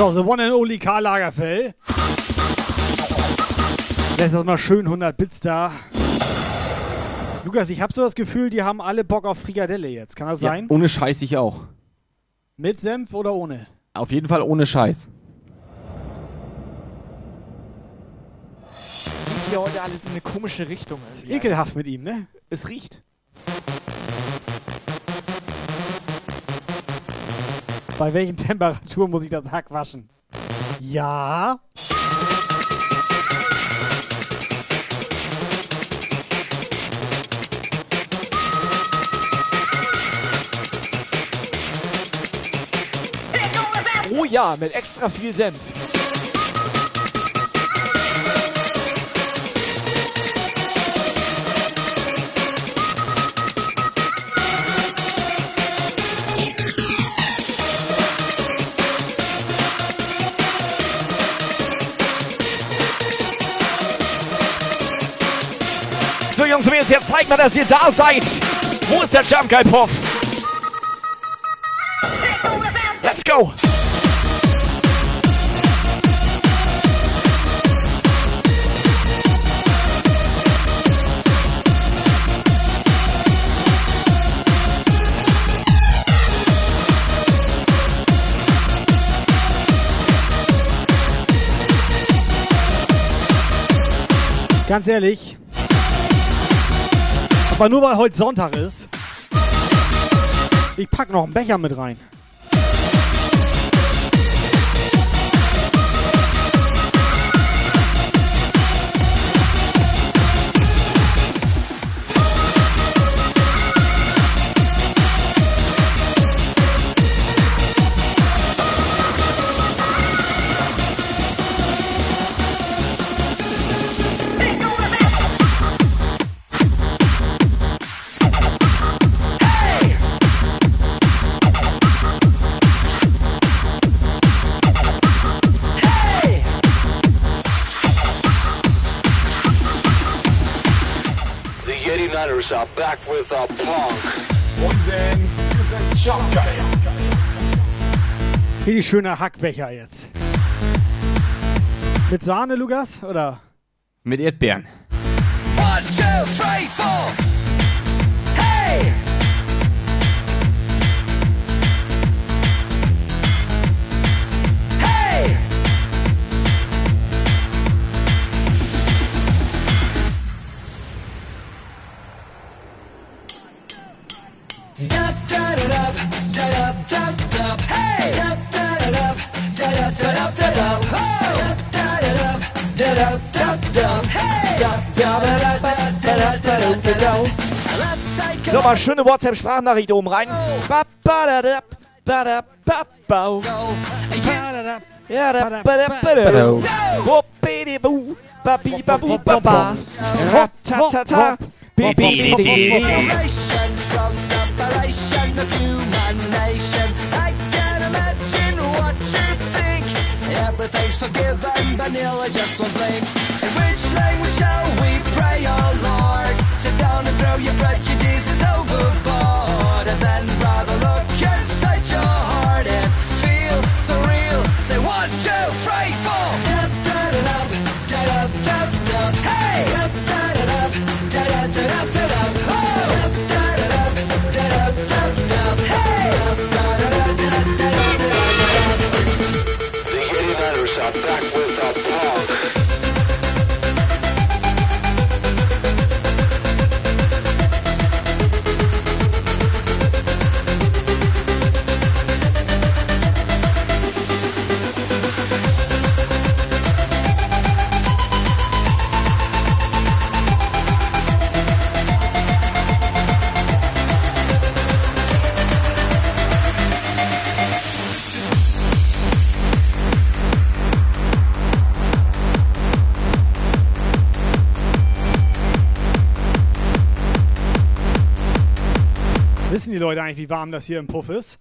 So, the one and only Karl Lagerfeld. Lässt das mal schön 100 Bits da. Lukas, ich habe so das Gefühl, die haben alle Bock auf Frikadelle jetzt. Kann das Ja, sein? ohne Scheiß ich auch. Mit Senf oder ohne? Auf jeden Fall ohne Scheiß. Geht hier heute alles in eine komische Richtung. irgendwie. Ekelhaft mit ihm, ne? Es riecht. Bei welchen Temperaturen muss ich das Hack waschen? Ja. Oh ja, mit extra viel Senf. Jungs und Mädels, jetzt zeigt mal, dass ihr da seid. Wo ist der Jump Guy Pop? Let's go! Ganz ehrlich. Aber nur weil heute Sonntag ist. Ich pack noch einen Becher mit rein. Niners are back with a punk. Unsinn, wir sind Joker. Wie schöner Hackbecher jetzt. Mit Sahne, Lukas? Oder? Mit Erdbeeren. One, two, three, four. Can't imagine what you think. Everything's forgiven, but just one blink. In which language shall we pray, oh Lord? Down and throw your prejudices overboard, and then rather look inside your heart and feel so real. Say one, two, three, four. Dub, da, da, dub, da, dub, dub, dub. Hey! Dub, da, da, dub, da, da, da, dub, da. Oh! Dub, da, da, dub, da, dub, dub, dub. Hey! Dub, da, da, dub, da, da, da, da, da. The 89ers are back with die Leute eigentlich, wie warm das hier im Puff ist?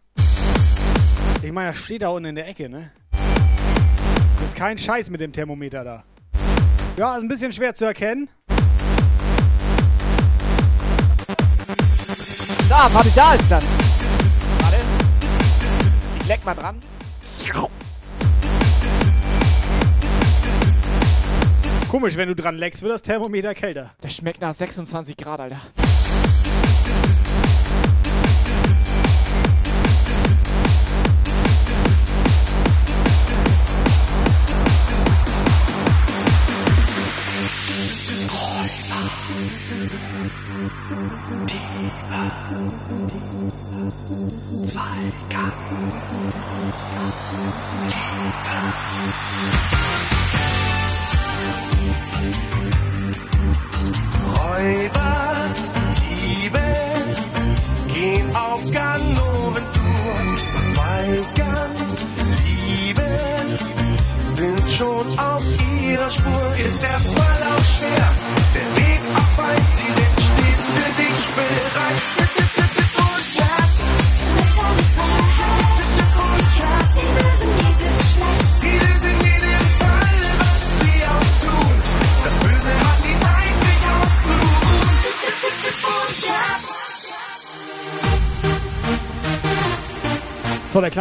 Ich meine, das steht da unten in der Ecke, ne? Das ist kein Scheiß mit dem Thermometer da. Ja, ist ein bisschen schwer zu erkennen. Da, warte, da ist das. Warte. Ich leck mal dran. Komisch, wenn du dran leckst, wird das Thermometer kälter. Das schmeckt nach 26 Grad, Alter.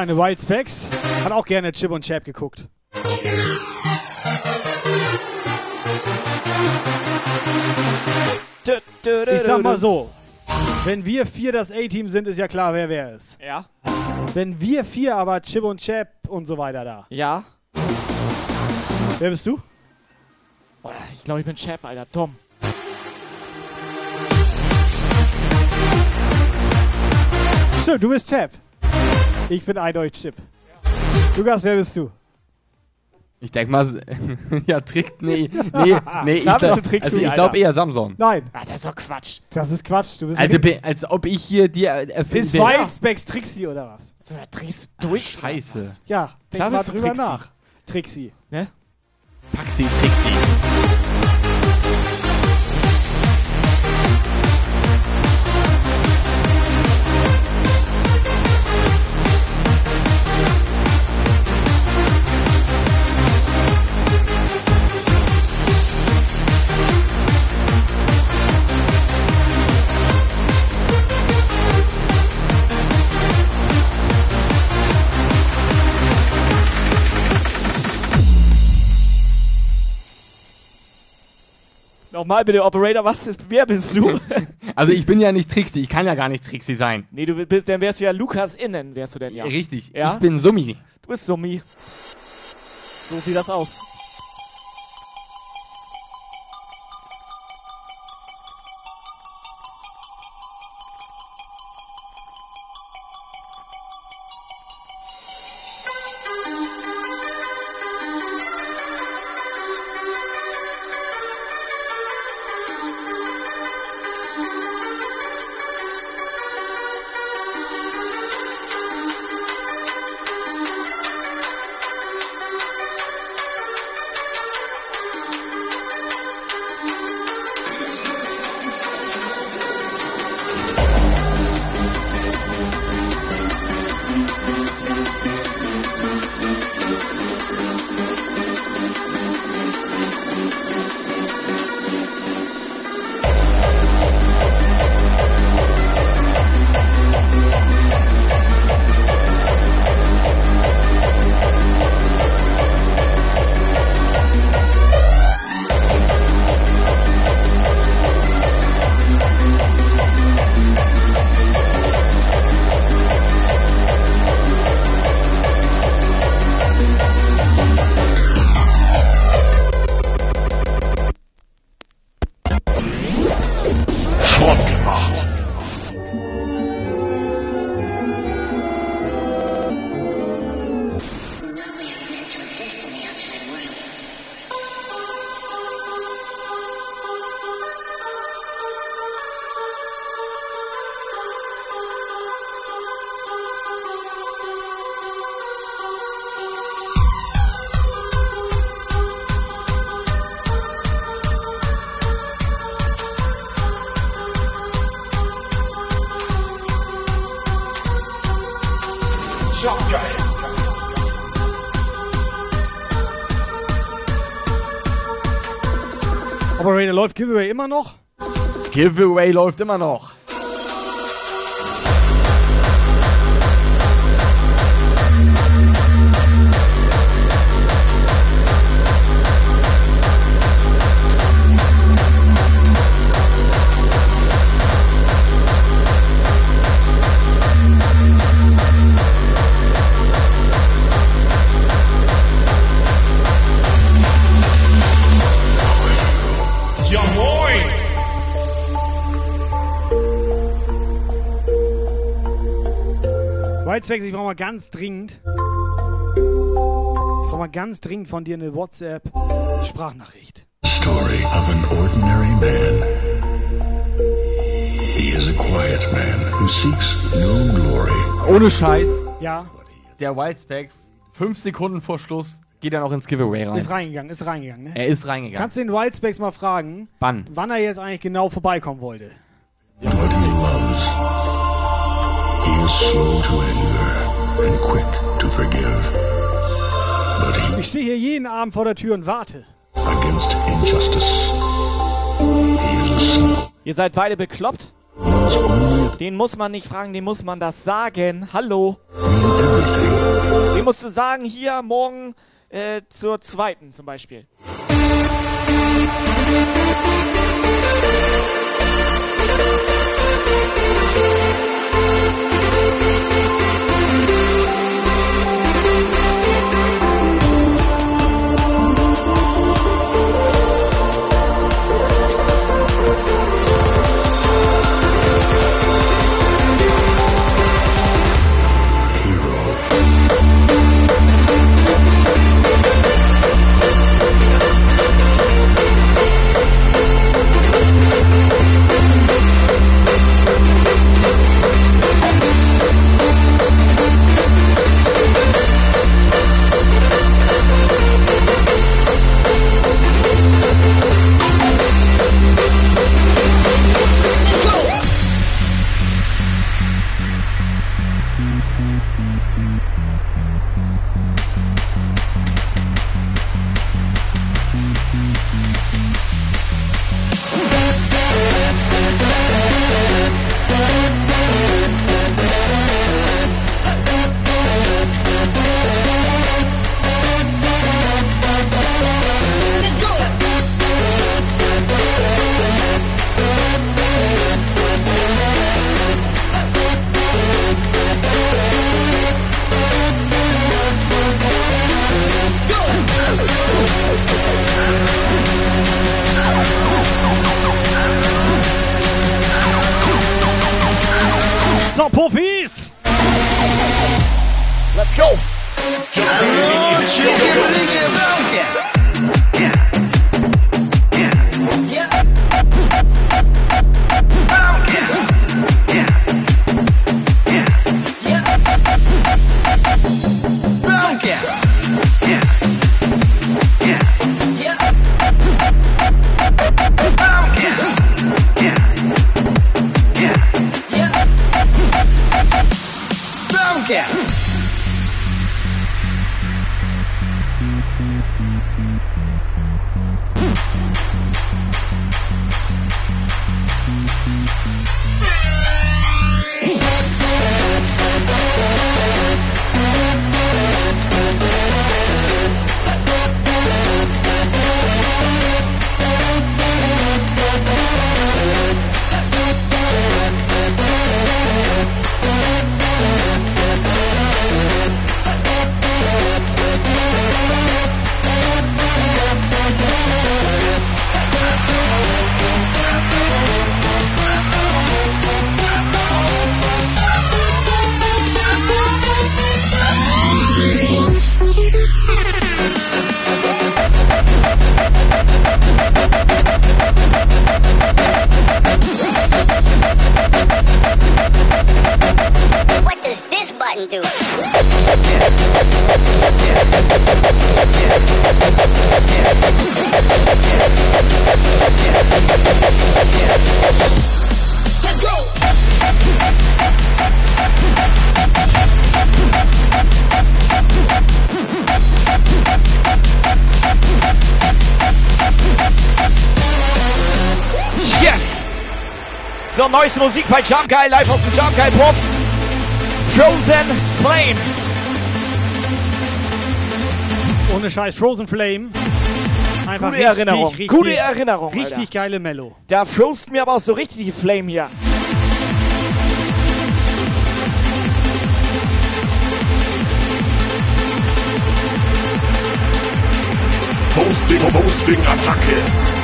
Kleine White Specs hat auch gerne Chip und Chap geguckt. Ich sag mal so, wenn wir vier das A-Team sind, ist ja klar, wer wer ist. Ja. Wenn wir vier aber Chip und Chap und so weiter da. Ja. Wer bist du? Boah, Ich glaube, ich bin Chap, Alter. Tom. Stimmt, du bist Chap. Ich bin eindeutig Chip. Lukas, wer bist du? Ich denke mal, ja, Trick, nee, nee, nee, ich glaube also ich glaub eher Samson. Nein. Ah, das ist doch Quatsch. Das ist Quatsch. Du bist Also, be- als ob ich hier dir erfinde. Ist Wild Specs Trixie oder was? So, da drehst du durch. oder Scheiße. Ja, denk Klar mal drüber Trixie. nach. Trixie. Ne? Paxi, Trixi. Nochmal bitte, Operator, was ist, wer bist du? Also ich bin ja nicht Trixie, ich kann ja gar nicht Trixie sein. nee, du bist, dann wärst du ja Lukas innen, wärst du denn ja. Richtig, Ja? ich bin Summi. Du bist Summi. So sieht das aus. Läuft Giveaway immer noch? Giveaway läuft immer noch. Whitespecs, ich brauche mal ganz dringend. Ich brauche mal ganz dringend von dir eine WhatsApp-Sprachnachricht. Story of an ordinary man. He is a quiet man who seeks no glory. Ohne Scheiß. Ja. Der Whitespecs, fünf Sekunden vor Schluss, geht er noch ins Giveaway rein. Ist reingegangen, ist reingegangen, ne? Er ist reingegangen. Kannst du den Wildspecs mal fragen, Wann? wann er jetzt eigentlich genau vorbeikommen wollte? What he loves. He is slow to anger and quick to forgive. But he Ich stehe hier jeden Abend vor der Tür und warte. against injustice. He is Ihr seid beide bekloppt? Den muss man nicht fragen, den muss man das sagen. Hallo. Den musst du sagen, hier morgen äh, zur zweiten zum Beispiel. Musik bei Jump Guy, live aus dem Jump Guy Puff. Frozen Flame. Ohne Scheiß, Frozen Flame. Einfach Gute Erinnerung. Gute Erinnerung, Richtig Alter. geile Mello. Da frost mir aber auch so richtig die Flame hier. Hosting, Hosting, Attacke.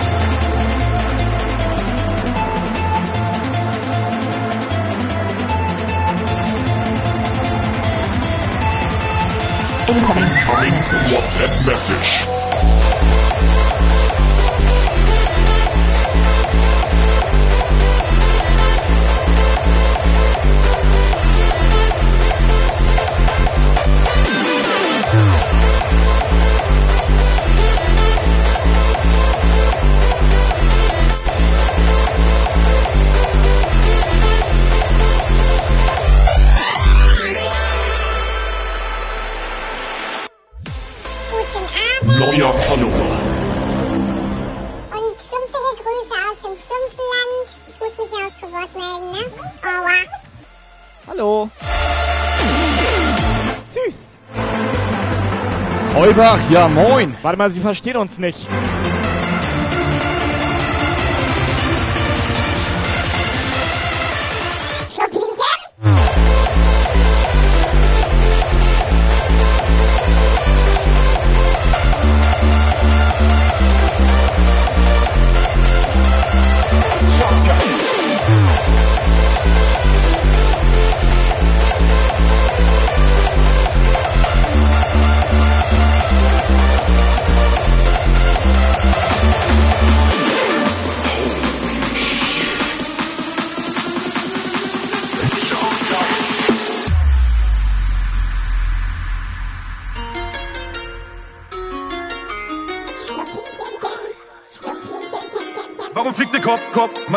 Incoming. Incoming WhatsApp message. Heubach, ja moin. Warte mal, sie verstehen uns nicht.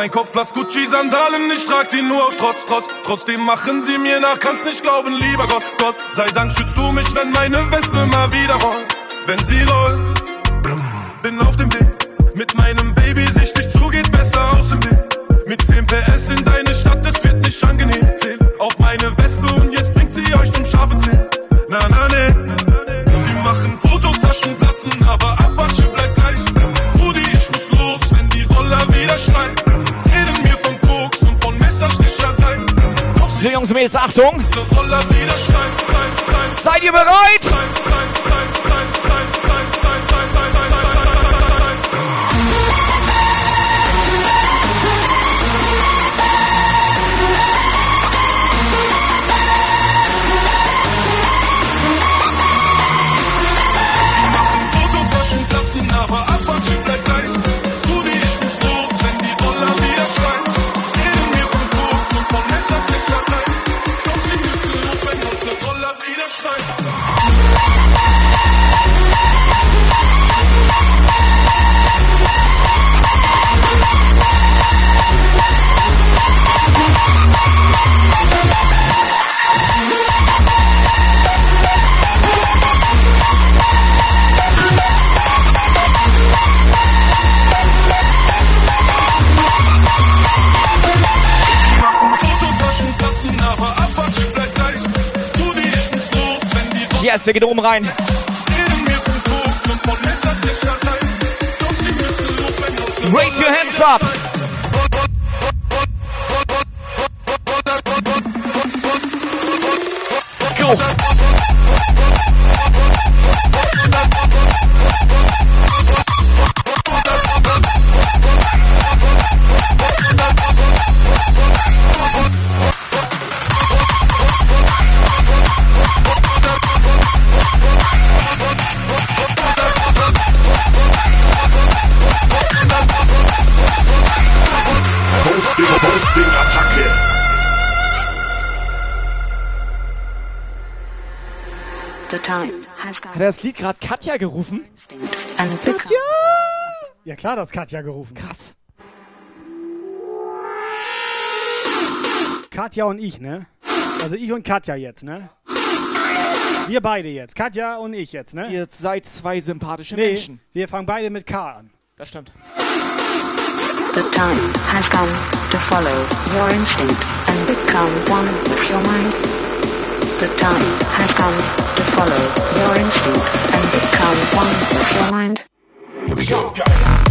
Mein Kopf blass Gucci-Sandalen, ich trag sie nur aus Trotz, Trotz. Trotzdem machen sie mir nach, kannst nicht glauben, lieber Gott, Gott. Sei Dank schützt du mich, wenn meine Wespe mal wieder rollt. Wenn sie rollt, bin auf dem Weg. Mit meinem Baby sichtig zu, geht besser aus dem Weg. Mit 10 PS Mädels, Achtung. Seid ihr bereit? Erste geht oben rein. Raise your hands up. Das Lied gerade Katja gerufen? Become Ja klar, das Katja gerufen. Krass. Katja und ich, ne? Also ich und Katja jetzt, ne? Wir beide jetzt. Katja und ich jetzt, ne? Ihr seid zwei sympathische nee, Menschen. wir fangen beide mit K an. Das stimmt. the time has come to follow your instinct and become one with your mind. The time has come to follow your instinct and become one with your mind. Here we go.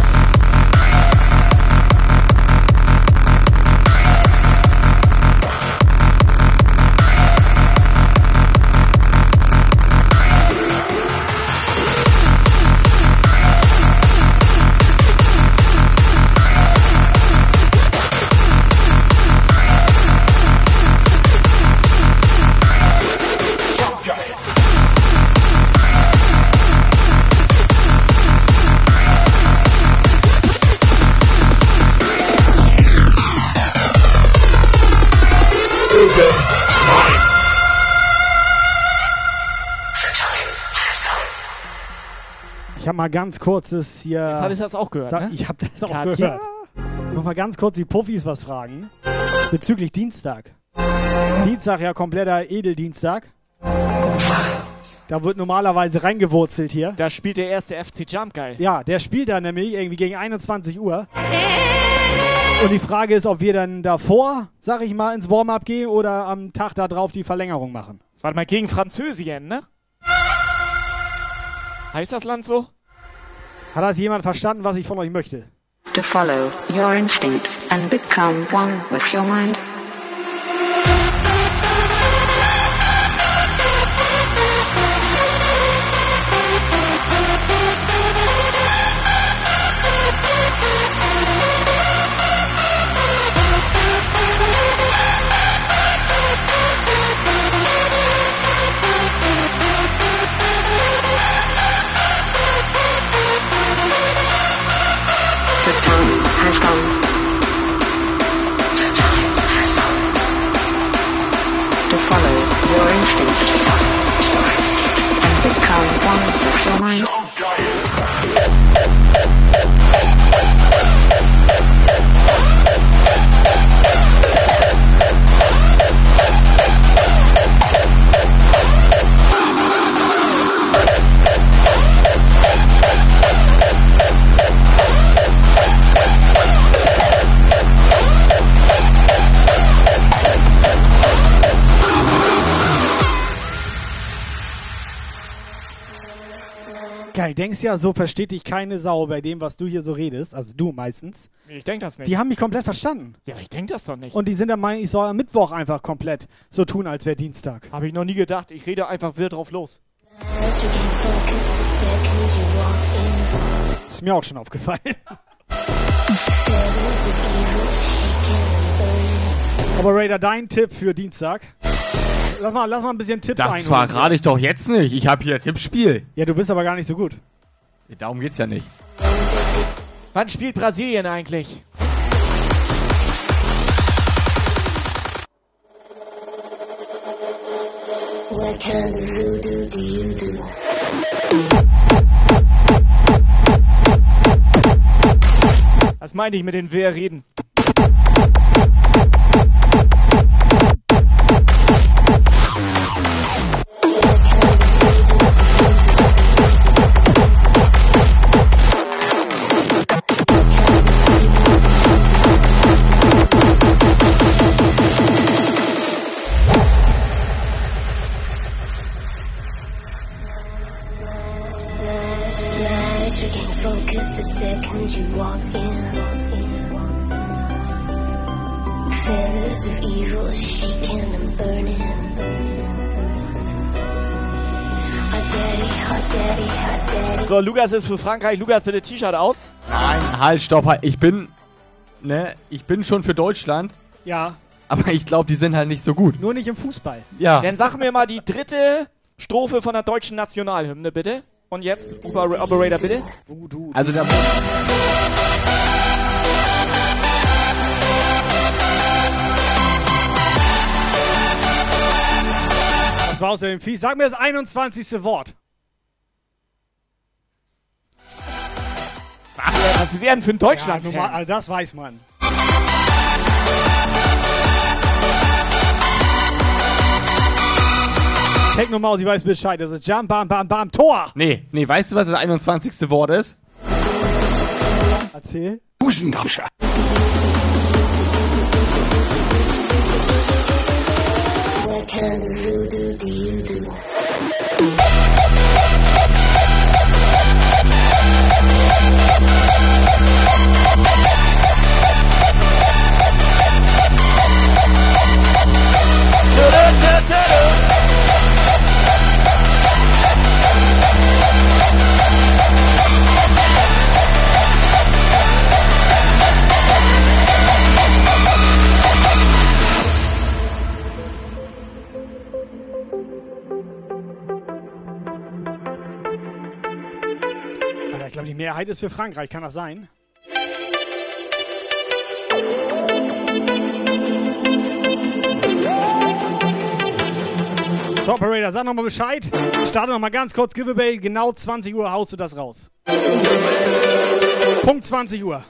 Mal ganz kurzes hier. Jetzt hattest du das auch gehört, ne? Ich habe das auch Katja? gehört. Noch mal ganz kurz die Puffis was fragen. Bezüglich Dienstag. Dienstag ja kompletter Edeldienstag. Da wird normalerweise reingewurzelt hier. Da spielt der erste FC Jump geil. Ja, der spielt da nämlich irgendwie gegen 21 Uhr. Und die Frage ist, ob wir dann davor, sag ich mal, ins Warm-up gehen oder am Tag da drauf die Verlängerung machen. Warte mal, gegen Französien, ne? Heißt das Land so? Hat das jemand verstanden, was ich von euch möchte? To follow your instinct and become one with your mind. Geil, denkst ja, so versteht dich keine Sau bei dem, was du hier so redest. Also du meistens. Ich denk das nicht. Die haben mich komplett verstanden. ja, ich denk das doch nicht. Und die sind der Meinung, ich soll am Mittwoch einfach komplett so tun, als wäre Dienstag. Habe ich noch nie gedacht. Ich rede einfach wild drauf los. Ist mir auch schon aufgefallen. Aber Raider, dein Tipp für Dienstag? Lass mal, lass mal ein bisschen Tipps Das einholen. verrate ich doch jetzt nicht. Ich habe hier Tippspiel. Ja, du bist aber gar nicht so gut. Darum geht's ja nicht. Wann spielt Brasilien eigentlich? What kind of voodoo do you do? Was meinte ich mit den Wer reden? So, Lukas ist für Frankreich. Lukas, bitte T-Shirt aus. Nein, halt, stopp, halt. Ich bin, ne, ich bin schon für Deutschland, Ja, aber ich glaube, die sind halt nicht so gut. nur nicht im Fußball. Ja. Dann sag mir mal die dritte Strophe von der deutschen Nationalhymne, bitte. Und jetzt, Oper Operator, bitte. Also da Das war außerdem fies. Sag mir das 21. Wort. Was ist denn für ein Deutschland? Ja, normal, also das weiß man. Techno-Maus, ich weiß Bescheid. Das ist Jump, Bam, Bam, Bam, Tor. Nee, nee, weißt du, was das 21. Wort ist? Erzähl. Busendabscher. What kind of voodoo do you do? Ich glaube, die Mehrheit ist für Frankreich. Kann das sein? Operator, sag nochmal Bescheid. Starte nochmal ganz kurz Giveaway. Genau 20 Uhr haust du das raus. Punkt 20 Uhr.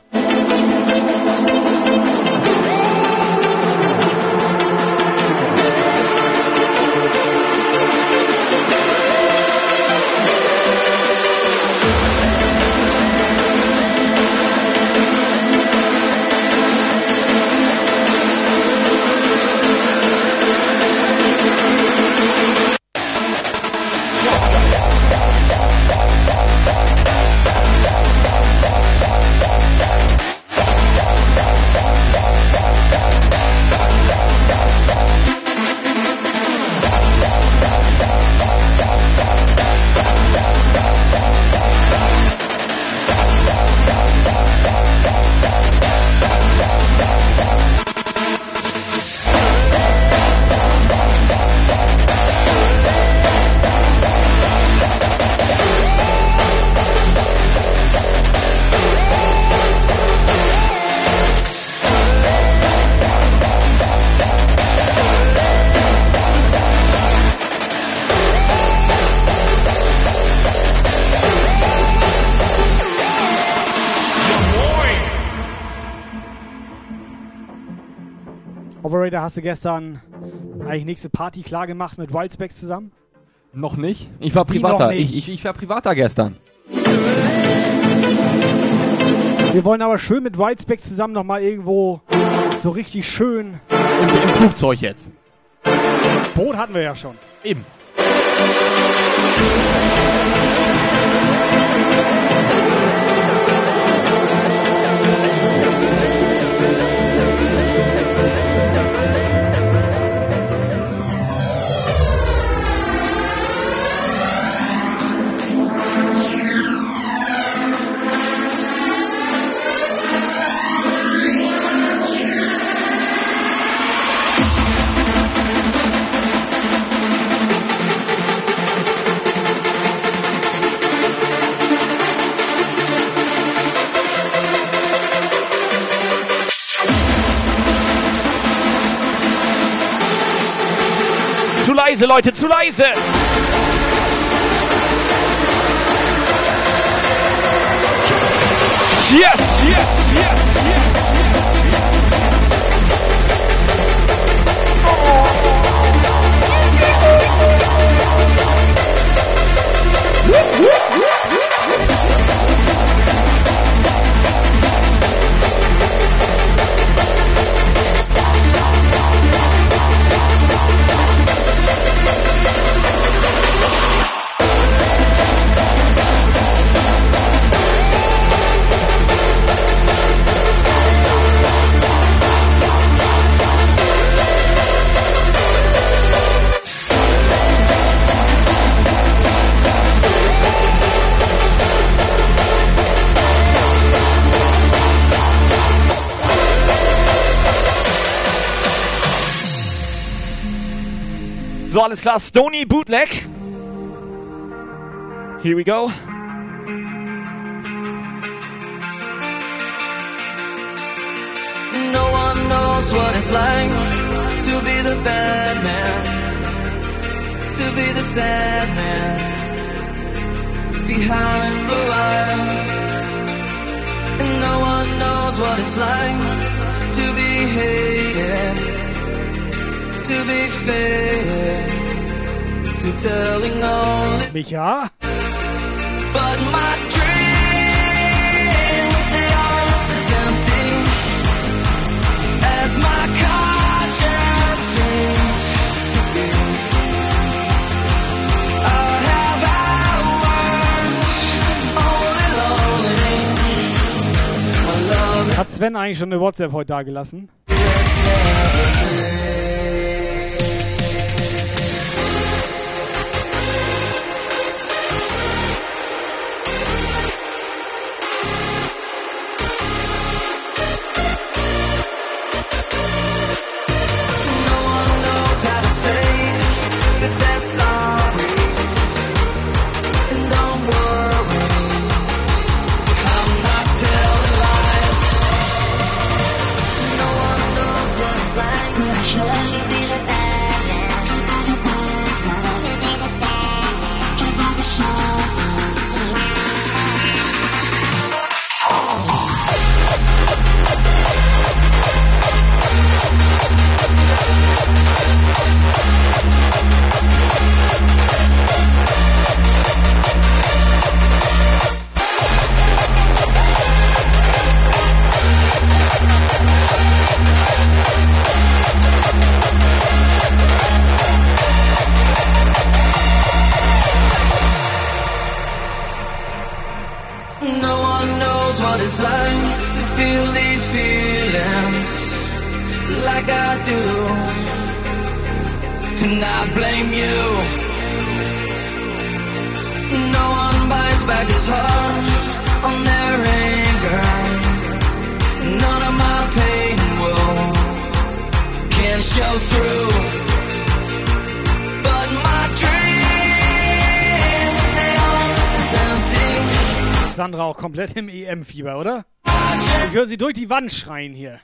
Operator, hast du gestern eigentlich nächste Party klar gemacht mit Wildspecs zusammen? Noch nicht? Ich war privater. Ich, ich, ich war privater gestern. Wir wollen aber schön mit Wildspecs zusammen nochmal irgendwo so richtig schön. Im, Im Flugzeug jetzt. Boot hatten wir ja schon. Eben. Leise, Leute, zu leise! Yes, So, alles klar. Stony Bootleg. Here we go. No one knows what it's like to be the bad man, to be the sad man behind blue eyes. And no one knows what it's like to be hated Micha? Hat Sven eigentlich schon eine WhatsApp heute da gelassen? komplett im EM-Fieber, oder? Ich höre sie durch die Wand schreien hier.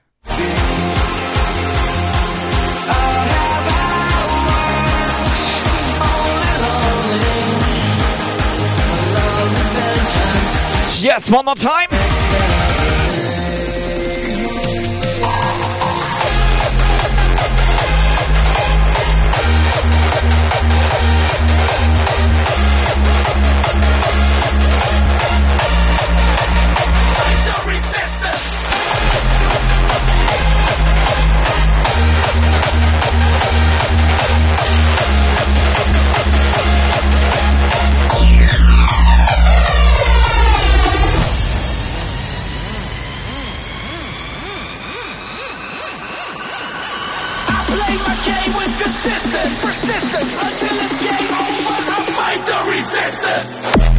Yes, one more time. game with persistence, persistence. Until it's game over, I fight the resistance.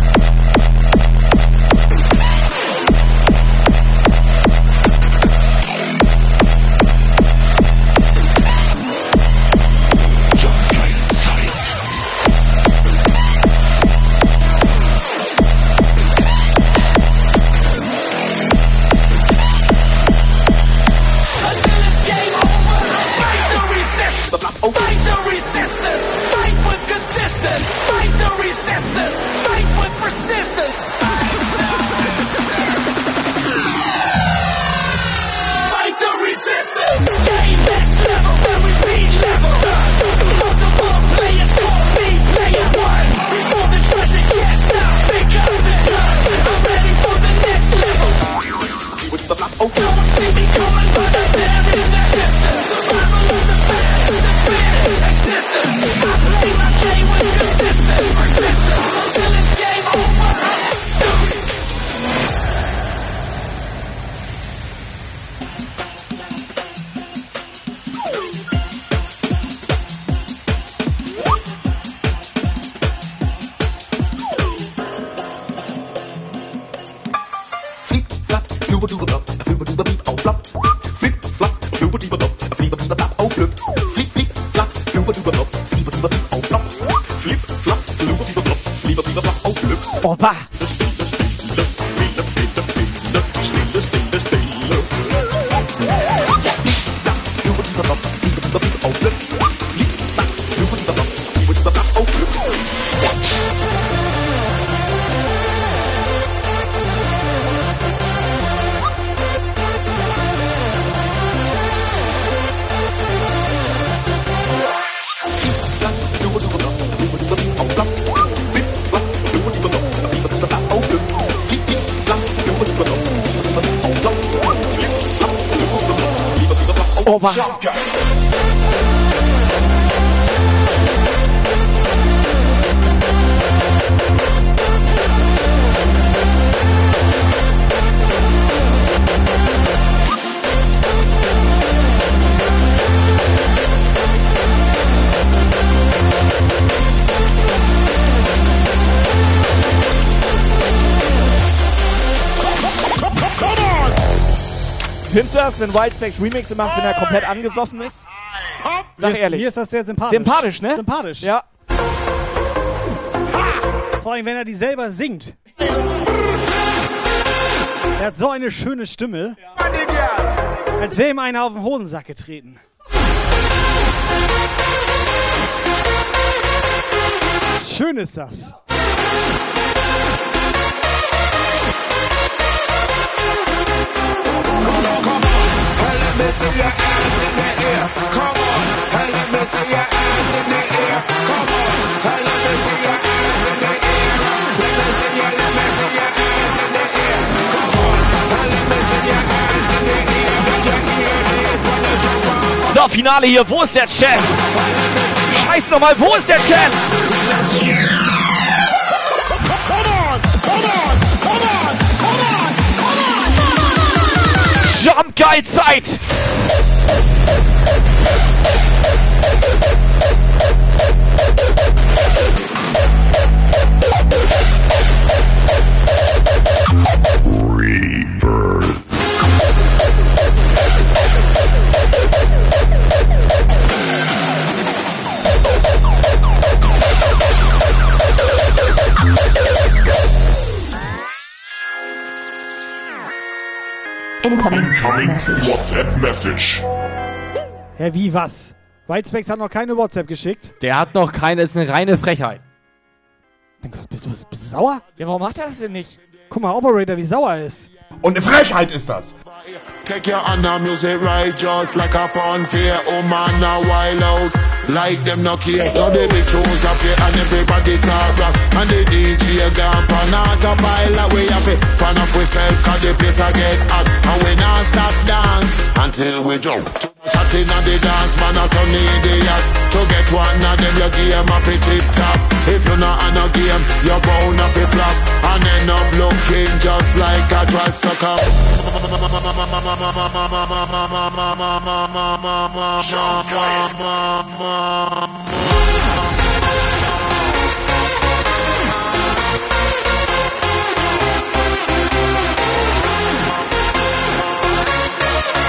Das, wenn Wildspecs Remixe macht, wenn er komplett angesoffen ist? Sag mir ist, ehrlich. Mir ist das sehr sympathisch. Sympathisch, ne? Sympathisch. Ja. Vor allem, wenn er die selber singt. Er hat so eine schöne Stimme. Als wäre ihm einer auf den Hodensack getreten. Schön ist das. Let So, Finale hier. Wo ist der Chat? Scheiß nochmal, wo ist der Chat? Jump geil Zeit! Incoming WhatsApp Message. Hä, wie was? Whitespecs hat noch keine WhatsApp geschickt. Der hat noch keine, ist eine reine Frechheit. Bist du, bist du sauer? Ja, warum macht er das denn nicht? Guck mal, Operator, wie sauer er ist. Und eine Frechheit ist das. Take your honor music right just like a funfair. Oh man, now wild out. Like them no care. Now the big shows up here and everybody start rock. And the DJ gone pan out a pile away up it. Fan up we self cause the place I get hot. And we not stop dance until we jump. Shot in the dance, man, I turn idiot. To get one of them, your game it tip top. If you're not on a game, you're bound it flop. And end up looking just like a drat sucker.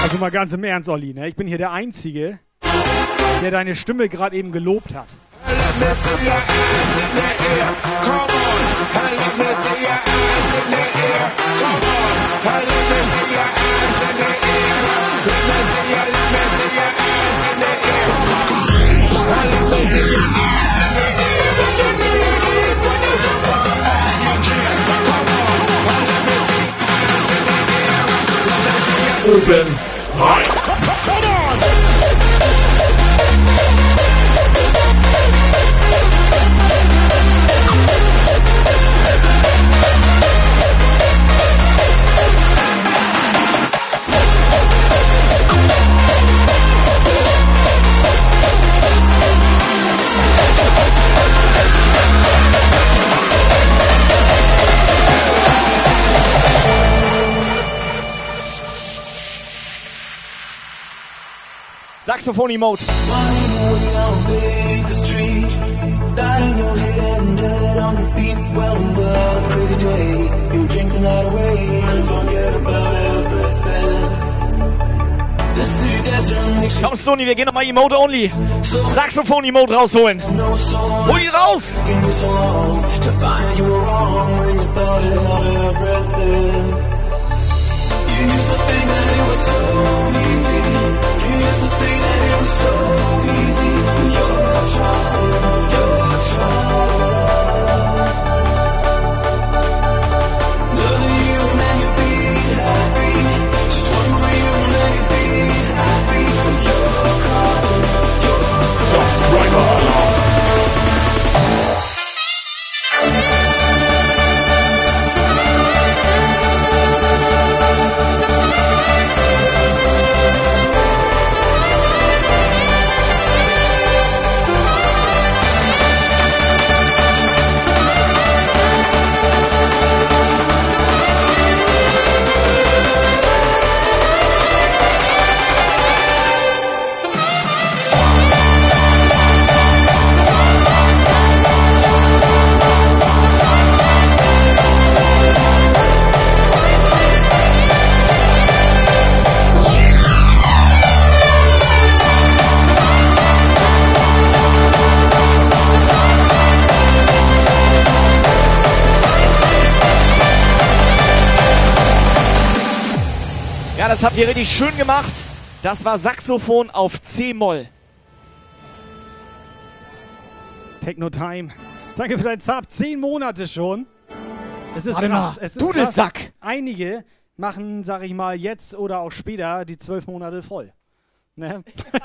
Also mal ganz im Ernst, Olli, ne? Ich bin hier der Einzige, der deine Stimme gerade eben gelobt hat. Open Fight! The city Komm, Sony, wir gehen nochmal Emote Only. Saxophon-Emote rausholen. Hol ihn raus! You used to so das habt ihr richtig schön gemacht. Das war Saxophon auf C-Moll. Techno Time. Danke für deinen Sub. Zehn Monate schon. Es ist Warte krass. mal. Es ist Dudelsack. Krass. Einige machen, sag ich mal, jetzt oder auch später die zwölf Monate voll. Ne?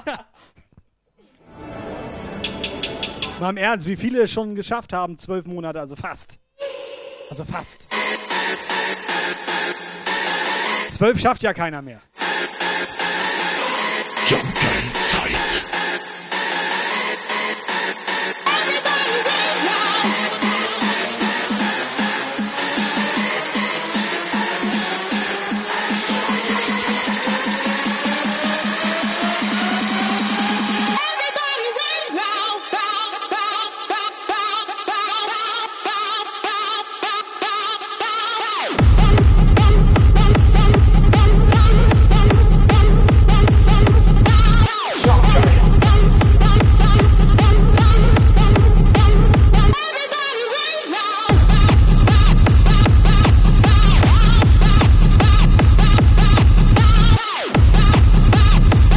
mal im Ernst, wie viele es schon geschafft haben, zwölf Monate, also fast. Also fast. Zwölf schafft ja keiner mehr. Zeit.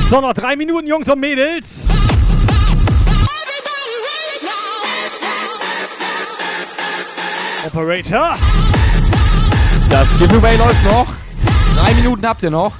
So, noch drei Minuten, Jungs und Mädels. Operator. Das Giveaway läuft noch. Drei Minuten habt ihr noch.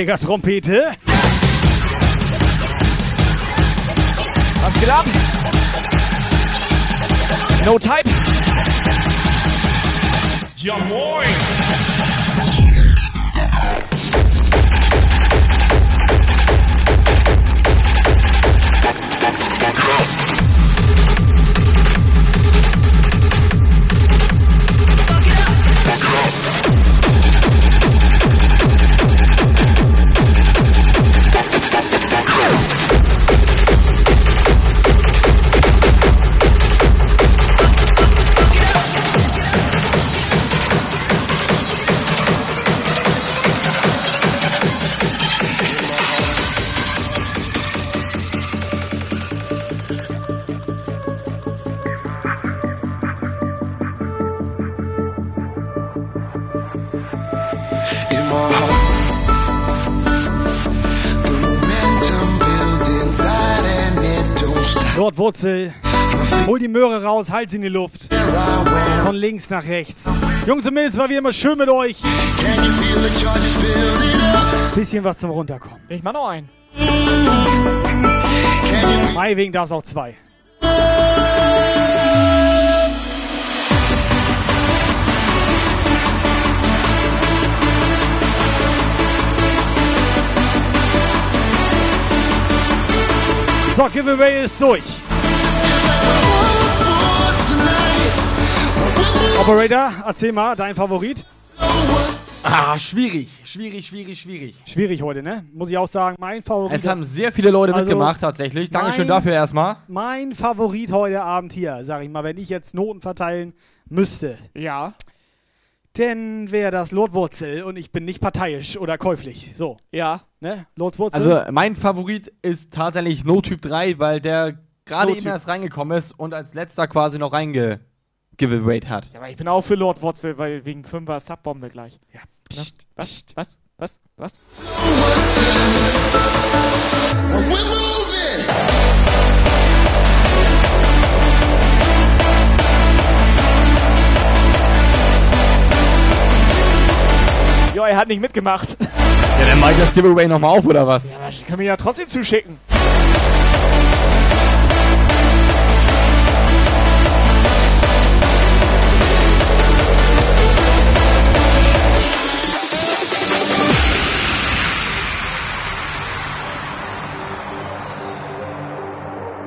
Helga Trompete. Was geht ab? No Type. Ja moin! in Wurzel. Hol die Möhre raus, halt sie in die Luft. Von links nach rechts. Jungs und Mädels, war wie immer schön mit euch. Bisschen was zum Runterkommen. Ich mach noch einen. Meinetwegen darf es auch zwei. So, Giveaway ist durch. Operator, erzähl mal, dein Favorit? Ah, schwierig, schwierig, schwierig, schwierig. Schwierig heute, ne? Muss ich auch sagen, mein Favorit. Es haben sehr viele Leute Also, mitgemacht, tatsächlich. Dankeschön mein- dafür erstmal. Mein Favorit heute Abend hier, sag ich mal, wenn ich jetzt Noten verteilen müsste. Ja. Denn wäre das Lordwurzel und ich bin nicht parteiisch oder käuflich. So. Ja. Ne? Lordwurzel. Also, mein Favorit ist tatsächlich No Typ 3, weil der gerade eben erst reingekommen ist und als letzter quasi noch reinge giveawayed hat. Ja, aber ich bin auch für Lord Wurzel, weil wegen 5er Subbombe gleich. Ja. Was? Was? Was? Was? Was? Jo, er hat nicht mitgemacht. Ja, dann mach ich das Giveaway nochmal auf, oder was? Ja, ich kann mir ja trotzdem zuschicken.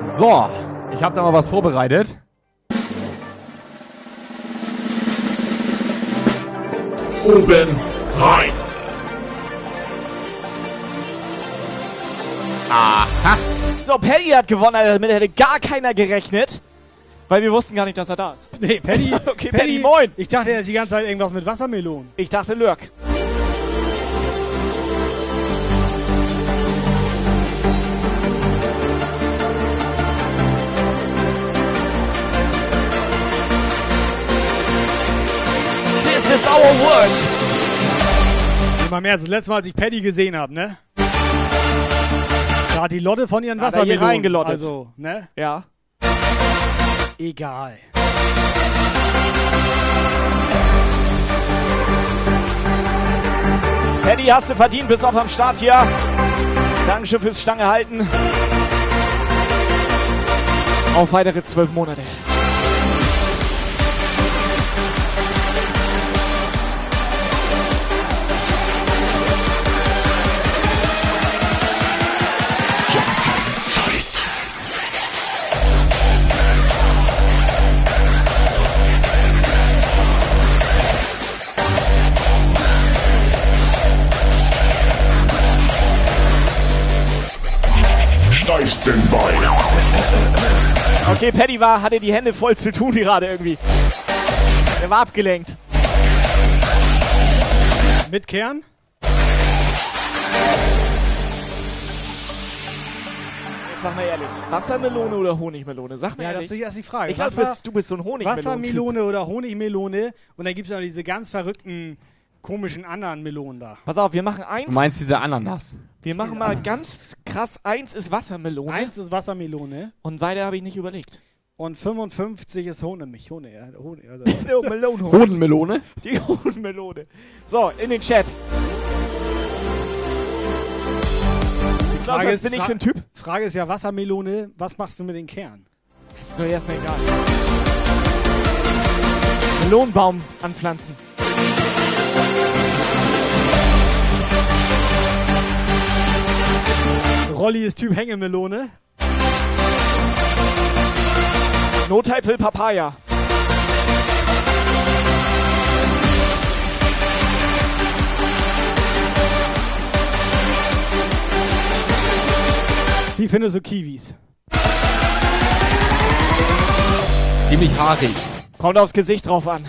So, ich habe da mal was vorbereitet. Oben rein. Aha. So, Paddy hat gewonnen, Alter. Damit hätte gar keiner gerechnet. Weil wir wussten gar nicht, dass er da ist. Nee, Paddy. okay, Paddy, moin. Ich dachte, er ist die ganze Zeit irgendwas mit Wassermelonen. Ich dachte, Lurk. Is our world. Immer mehr als das letzte Mal, als ich Paddy gesehen habe, ne? Da hat die Lotte von ihren Da hat er hier Wassermelonen. reingelottet. Also, ne? Ja. Egal. Paddy, hast du verdient, bist auch am Start hier. Dankeschön fürs Stange halten. Auf weitere zwölf Monate. Bein. Okay, Paddy war, hatte die Hände voll zu tun gerade irgendwie. Er war abgelenkt. Mit Kern? Jetzt sag mal ehrlich, Wassermelone oder Honigmelone? Sag mir Ja, das ehrlich. ist das ist die Frage. Ich glaube, bist, du bist so ein Honigmelone. Wassermelone oder Honigmelone. Und dann gibt es noch diese ganz verrückten, komischen anderen Melonen da. Pass auf, wir machen eins. Du meinst diese Ananas? Wir machen mal ganz krass, eins ist Wassermelone. Eins ist Wassermelone. Und weiter habe ich nicht überlegt. Und 55 ist Honig. Honig, ja, Honig also. Die Melone. Hodenmelone? Die Hodenmelone. So, in den Chat. Klaus, was bin ich für ein Typ? Frage ist ja Wassermelone, was machst du mit den Kern? Das ist doch erstmal egal. Melonenbaum anpflanzen. Rolli ist Typ Hängemelone. No-Type will Papaya. Wie findest du Kiwis? Ziemlich haarig. Kommt aufs Gesicht drauf an.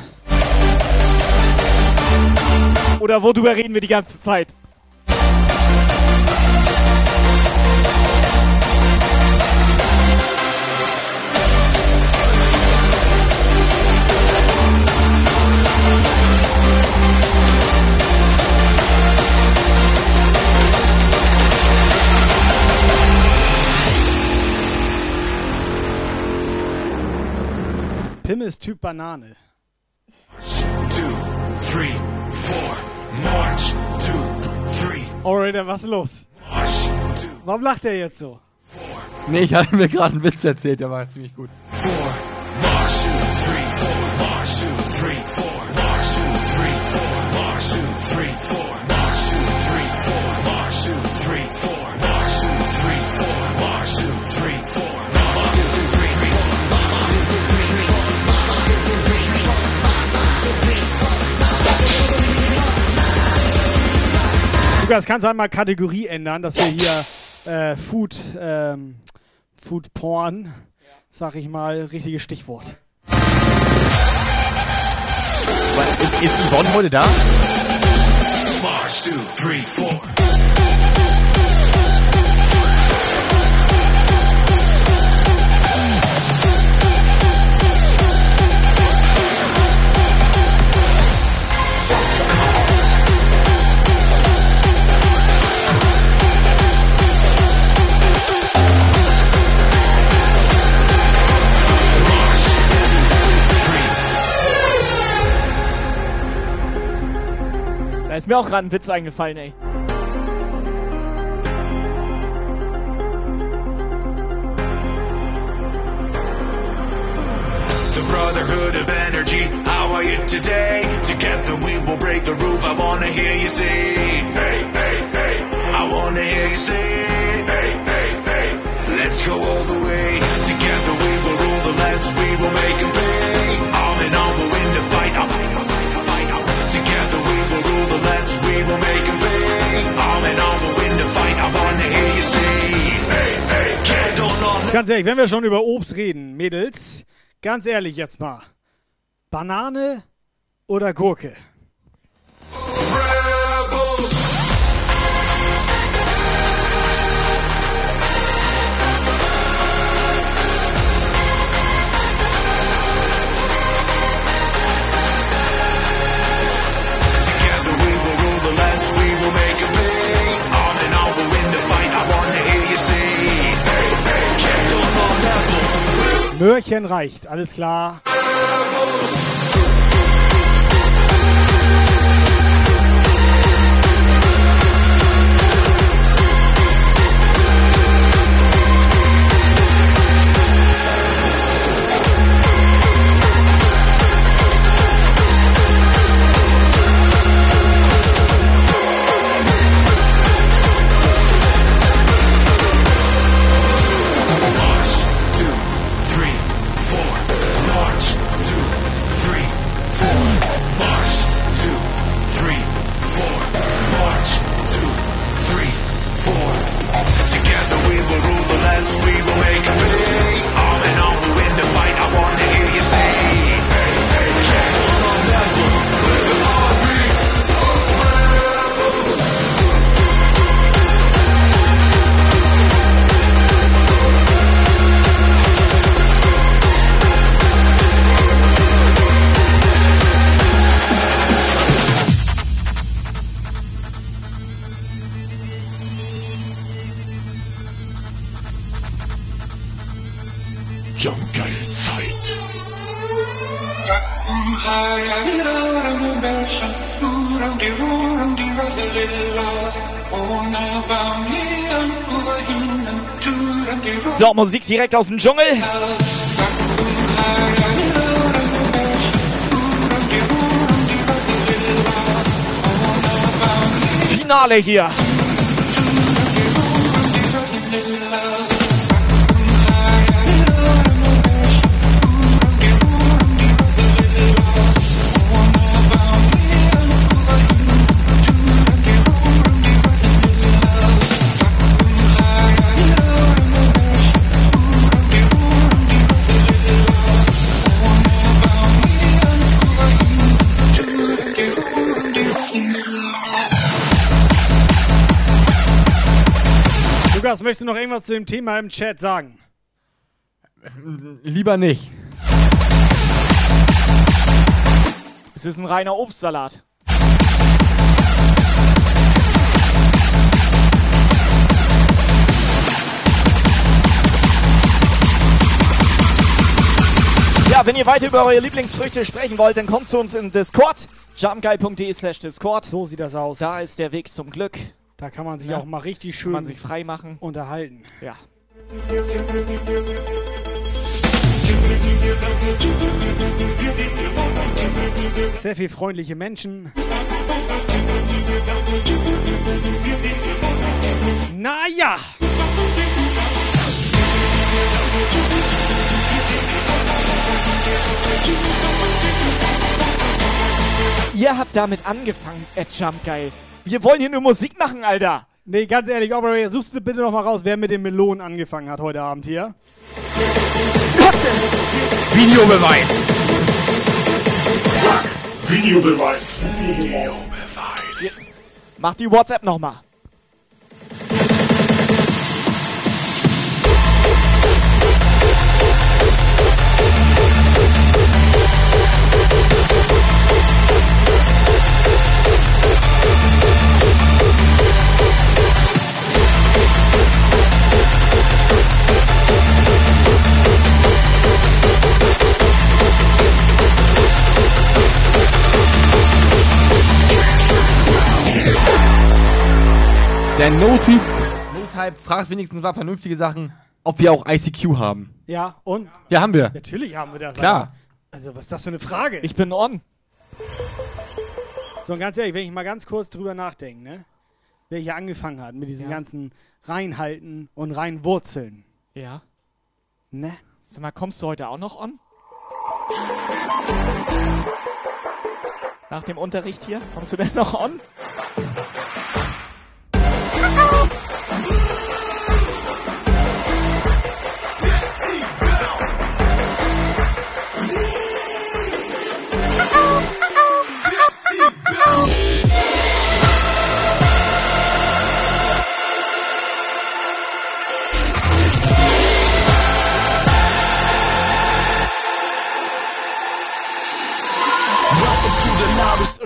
Oder worüber reden wir die ganze Zeit? Pim ist Typ Banane. two, three, four. March, two, three, Orator, was ist los? Warum lacht er jetzt so? Nee, ich hatte mir gerade einen Witz erzählt, der war ziemlich gut. Lukas, kannst du einmal Kategorie ändern, dass wir hier äh, Food, ähm, Food Porn, sag ich mal, richtiges Stichwort. Ist, ist Yvonne heute da? March, two, three, four. Ist mir auch gerade ein Witz eingefallen, ey. The Brotherhood of Energy, how are you today? Together we will break the roof. I wanna hear you say, hey, hey, hey. I wanna hear you say, hey, hey, hey. Let's go all the way. Together we will rule the lands, we will make them Ganz ehrlich, wenn wir schon über Obst reden, Mädels, ganz ehrlich jetzt mal. Banane oder Gurke? Möhrchen reicht, alles klar. So, Musik direkt aus dem Dschungel. Finale hier. Möchtest du noch irgendwas zu dem Thema im Chat sagen? Lieber nicht. Es ist ein reiner Obstsalat. Ja, wenn ihr weiter über eure Lieblingsfrüchte sprechen wollt, dann kommt zu uns in Discord. jumpguy.de slash Discord. So sieht das aus. Da ist der Weg zum Glück. Da kann man sich Ja. auch mal richtig schön man sich frei machen. unterhalten. Ja. Sehr viel freundliche Menschen. Naja. Ihr habt damit angefangen, Ed Jump geil. Wir wollen hier nur Musik machen, Alter. Nee, ganz ehrlich, Operator, suchst du bitte noch mal raus, wer mit den Melonen angefangen hat heute Abend hier. Videobeweis. Videobeweis. Videobeweis. Mach die WhatsApp nochmal. Der No-Typ, No-Type fragt wenigstens mal vernünftige Sachen, ob wir auch ICQ haben. Ja, und? Ja, haben wir. Natürlich haben wir das. Klar. Alter. Also, was ist das für eine Frage? Ich bin on. So, und ganz ehrlich, wenn ich mal ganz kurz drüber nachdenke, ne? Wer hier angefangen hat mit diesem Ja. ganzen Reinhalten und Reinwurzeln. Ja. Ne? Sag mal, kommst du heute auch noch on? Nach dem Unterricht hier? Kommst du denn noch on? Welcome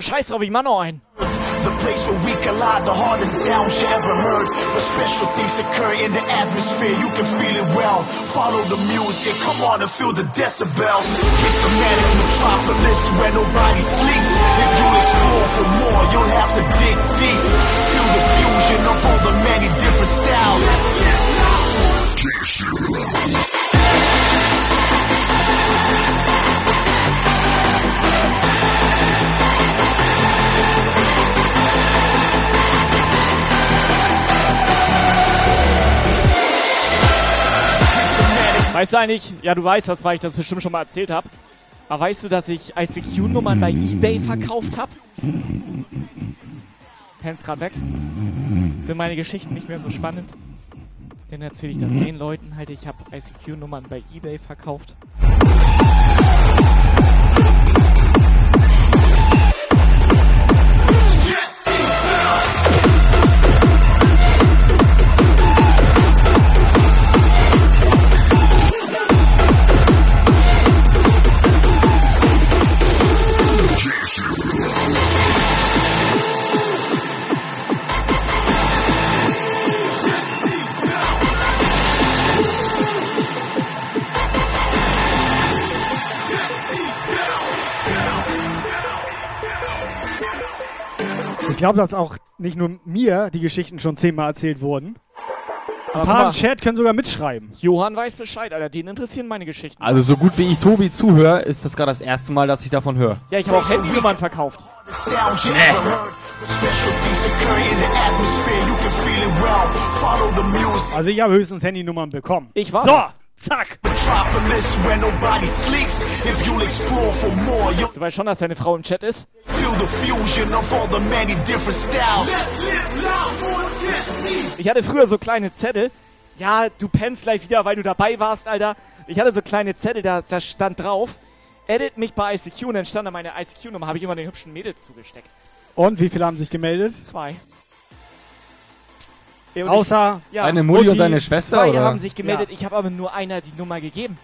Scheiß drauf, ich mach noch einen. The place where we collide, the hardest sound you ever heard. Where special things occur in the atmosphere, you can feel it well. Follow the music, come on and feel the decibels. It's a manic metropolis where nobody sleeps. If you explore for more, you'll have to dig deep. Feel the fusion of all the many different styles. Weißt du eigentlich, ja du weißt das, weil ich das bestimmt schon mal erzählt habe. Aber weißt du, dass ich ICQ-Nummern bei Ebay verkauft habe? Hands grad weg. Sind meine Geschichten nicht mehr so spannend? Dann erzähle ich das den Leuten halt, ich habe ICQ-Nummern bei Ebay verkauft. Glaube, dass auch nicht nur mir die Geschichten schon zehnmal erzählt wurden. Ein paar im. Chat können sogar mitschreiben. Johann weiß Bescheid, Alter. Den interessieren meine Geschichten. Also so gut wie ich Tobi zuhöre, ist das gerade das erste Mal, dass ich davon höre. Ja, ich habe auch Handynummern verkauft. Also ich habe höchstens Handynummern bekommen. Ich war So, das. Zack. Du weißt schon, dass deine Frau im Chat ist? Ich hatte früher so kleine Zettel. Ja, du pennst gleich wieder, weil du dabei warst, Alter. Ich hatte so kleine Zettel, da, da stand drauf, edit mich bei ICQ und dann stand da meine ICQ-Nummer, habe ich immer den hübschen Mädels zugesteckt. Und wie viele haben sich gemeldet? Zwei. Ja, und Außer ich, ja, Deine Mutti und deine Schwester, Zwei oder? haben sich gemeldet, ich habe aber nur einer die Nummer gegeben.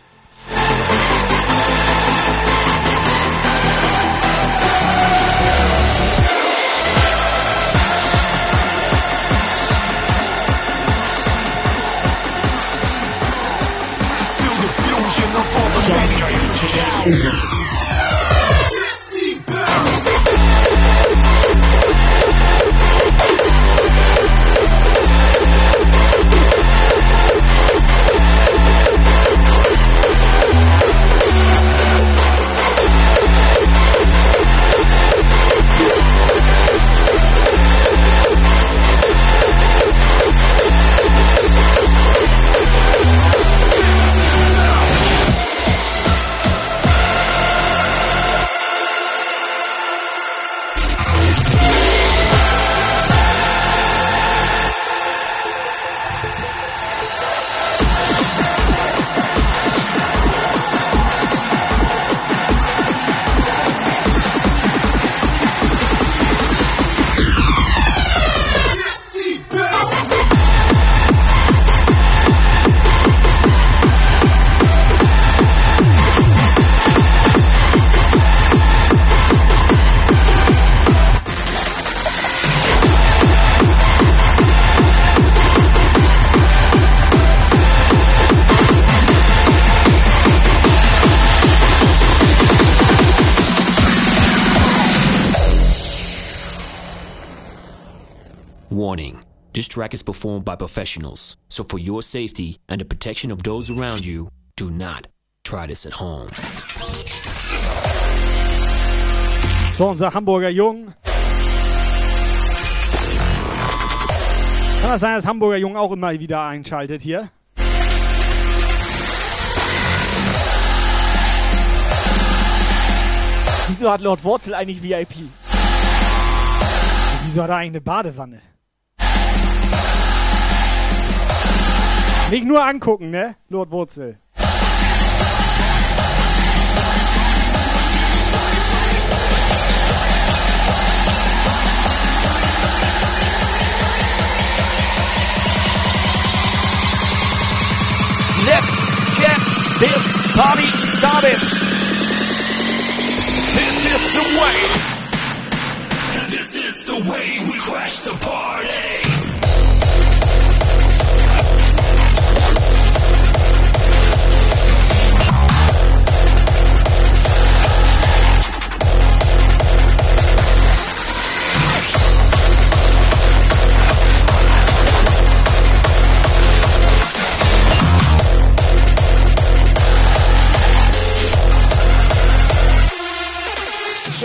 Track is performed by professionals, so for your safety and the protection of those around you, do not try this at home. So, unser Hamburger Jung. Kann das sein, dass Hamburger Jung auch immer wieder einschaltet hier? Wieso hat Lord Wurzel eigentlich VIP? Wieso hat er eigentlich eine Badewanne? Nicht nur angucken, ne? Lord Wurzel. Let's get this party started. This is the way. This is the way we crash the party.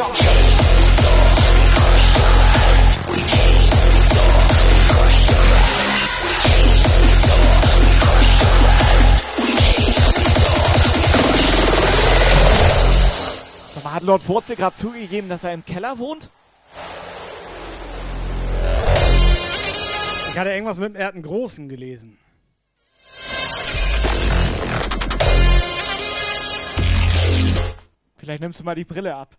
Mal, hat Lord Wurzel gerade zugegeben, dass er im Keller wohnt? Ich hatte irgendwas mit dem Erden Großen gelesen. Vielleicht nimmst du mal die Brille ab.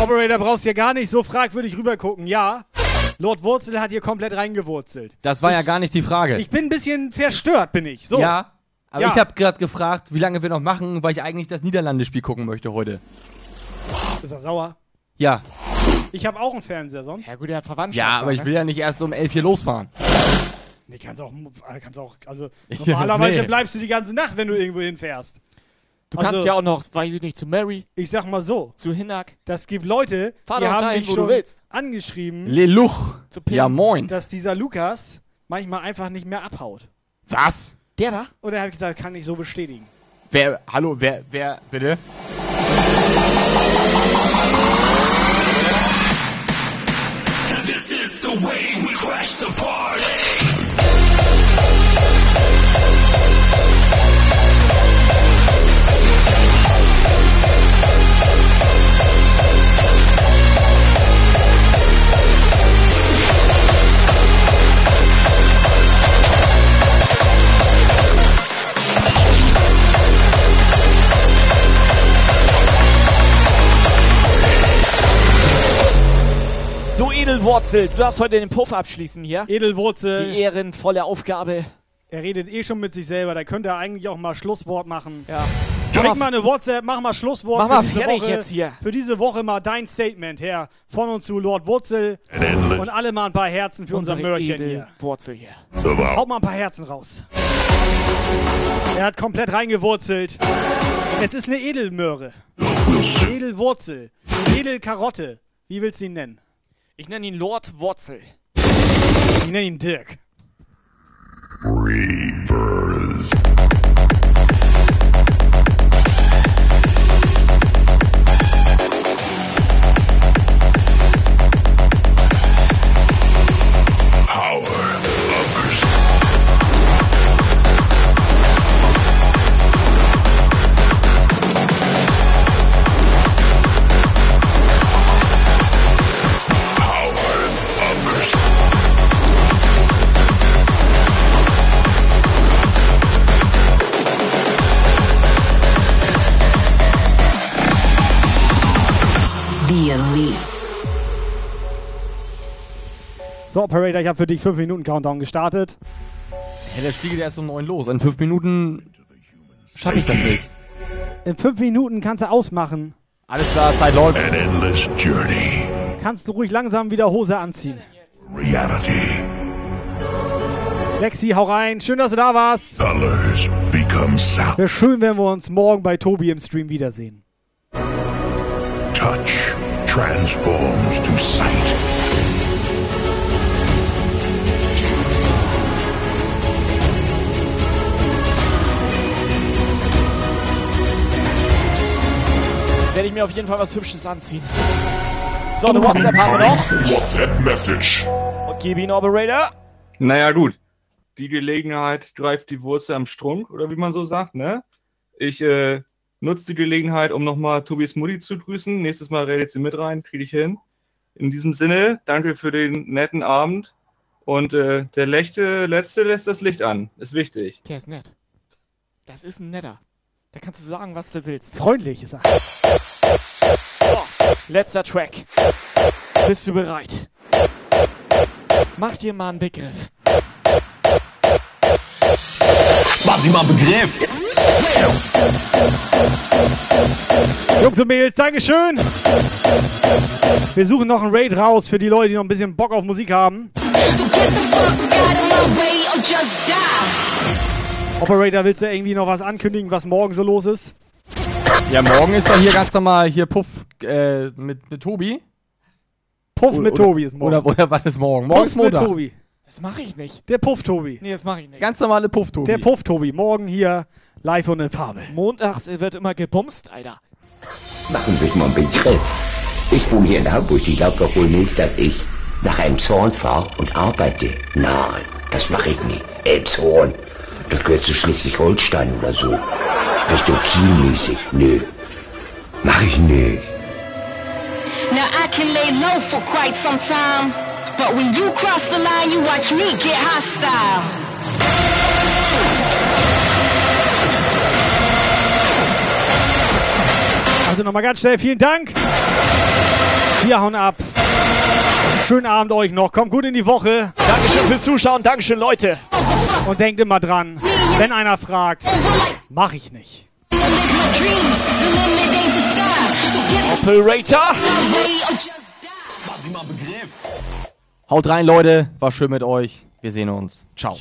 Operator, brauchst ja gar nicht so fragwürdig rübergucken. Ja, Lord Wurzel hat hier komplett reingewurzelt. Das war ja gar nicht die Frage. Ich bin ein bisschen verstört, bin ich. So. Ja, aber Ja. ich habe gerade gefragt, wie lange wir noch machen, weil ich eigentlich das Niederlandespiel gucken möchte heute. Ist er sauer? Ja. Ich habe auch einen Fernseher sonst. Ja gut, er hat Verwandtschaft. Ja, aber ich will ja nicht erst um 11 hier losfahren. Nee, kannst auch, kannst auch, also Ja, normalerweise nee. bleibst du die ganze Nacht, wenn du irgendwo hinfährst. Du Also- kannst ja auch noch, weiß ich nicht, zu Mary. Ich sag mal so. Zu Hinak. Das gibt Leute, Fahr die haben dahin, mich wo du schon willst. angeschrieben, Leluch. Zu Pim. Ja, moin. dass dieser Lukas manchmal einfach nicht mehr abhaut. Was? Der da? Und da habe ich gesagt, kann ich so bestätigen. Wer, hallo, wer, wer, bitte? This is the way we crash the party. Edelwurzel, du darfst heute den Puff abschließen hier. Edelwurzel. Die ehrenvolle Aufgabe. Er redet eh schon mit sich selber, da könnte er eigentlich auch mal Schlusswort machen. Ja. Schick mal eine WhatsApp, mach mal Schlusswort Mach für mal diese fertig Woche. jetzt hier. Für diese Woche mal dein Statement her von uns zu Lord Wurzel und alle mal ein paar Herzen für unser Unsere Mörchen hier. Edelwurzel hier. Haut mal ein paar Herzen raus. Er hat komplett reingewurzelt. Es ist eine Edelmöhre. Edelwurzel. Edelkarotte. Wie willst du ihn nennen? Ich nenne ihn Lord Wurzel. Ich nenne ihn Dirk. Reavers. So, Operator, ich habe für dich 5 Minuten Countdown gestartet. Ja, der Spiel geht erst um 9 los. In 5 Minuten schaffe ich das nicht. In 5 Minuten kannst du ausmachen. Alles klar, Zeit läuft. An endless journey. Kannst du ruhig langsam wieder Hose anziehen. Reality. Lexi, hau rein. Schön, dass du da warst. Colors begin. becomes sound. Wäre schön, wenn wir uns morgen bei Tobi im Stream wiedersehen. Touch transforms to sight. Werde ich mir auf jeden Fall was Hübsches anziehen. So, eine WhatsApp haben wir noch. WhatsApp-Message. Und gib ihn, Operator. Naja, gut. Die Gelegenheit greift die Wurst am Strunk, oder wie man so sagt, ne? Ich äh, nutze die Gelegenheit, um nochmal Tobis Mutti zu grüßen. Nächstes Mal redet sie mit rein, kriege ich hin. In diesem Sinne, danke für den netten Abend. Und äh, der Lechte, Letzte lässt das Licht an. Ist wichtig. Der ist nett. Das ist ein netter. Da kannst du sagen, was du willst. Freundlich ist er. So, letzter Track. Bist du bereit? Mach dir mal einen Begriff. Mach dir mal einen Begriff. Jungs und Mädels, Dankeschön. Wir suchen noch einen Raid raus für die Leute, die noch ein bisschen Bock auf Musik haben. Operator, willst du irgendwie noch was ankündigen, was morgen so los ist? Ja, morgen ist doch hier ganz normal hier Puff äh, mit, mit Tobi. Puff Oder- mit Tobi ist morgen. Oder, oder was ist morgen? Morgen ist Puff mit Montag. Tobi. Das mache ich nicht. Der Puff Tobi. Nee, das mache ich nicht. Ganz normale Puff Tobi. Der Puff Tobi. Morgen hier live und in Farbe. Montags wird immer gebumst, Alter. Machen Sie sich mal einen Begriff. Ich wohne hier in Hamburg. Sie glaubt doch wohl nicht, dass ich nach Elmshorn fahre und arbeite. Nein, das mache ich nicht. Elmshorn, das gehört zu Schleswig-Holstein oder so. Richtung Kiel-mäßig. Nö, mach ich nicht. Now I can lay low for quite some time, but when you cross the line, you watch me get hostile. Also nochmal ganz schnell, vielen Dank. Wir hauen ab. Schönen Abend euch noch. Kommt gut in die Woche. Dankeschön fürs Zuschauen. Dankeschön, Leute. Und denkt immer dran, wenn einer fragt, mach ich nicht. Operator. Haut rein, Leute. War schön mit euch. Wir sehen uns. Ciao.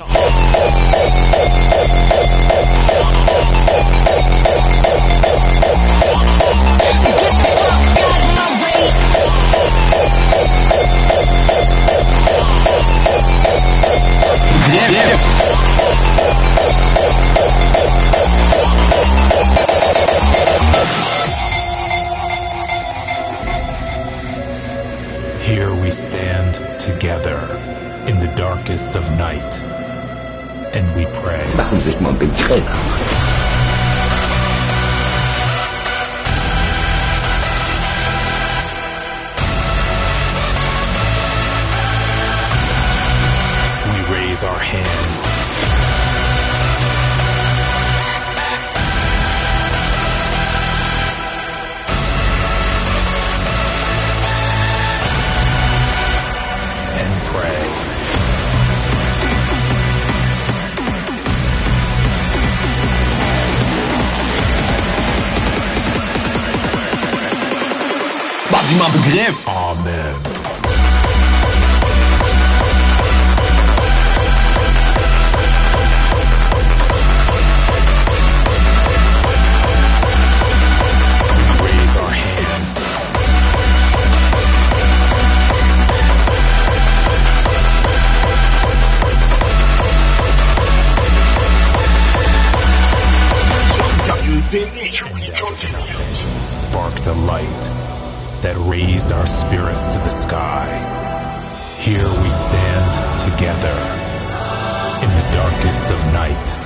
Here we stand together in the darkest of night, and we pray. Machen Sie sich mal einen Begriff. Dir mal Begriff. Raised our spirits to the sky. Here we stand together in the darkest of night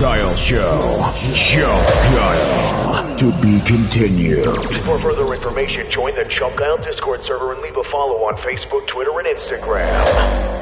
Guile show. Guile. To be continued. For further information, join the Chump Guile Discord server and leave a follow on Facebook, Twitter, and Instagram.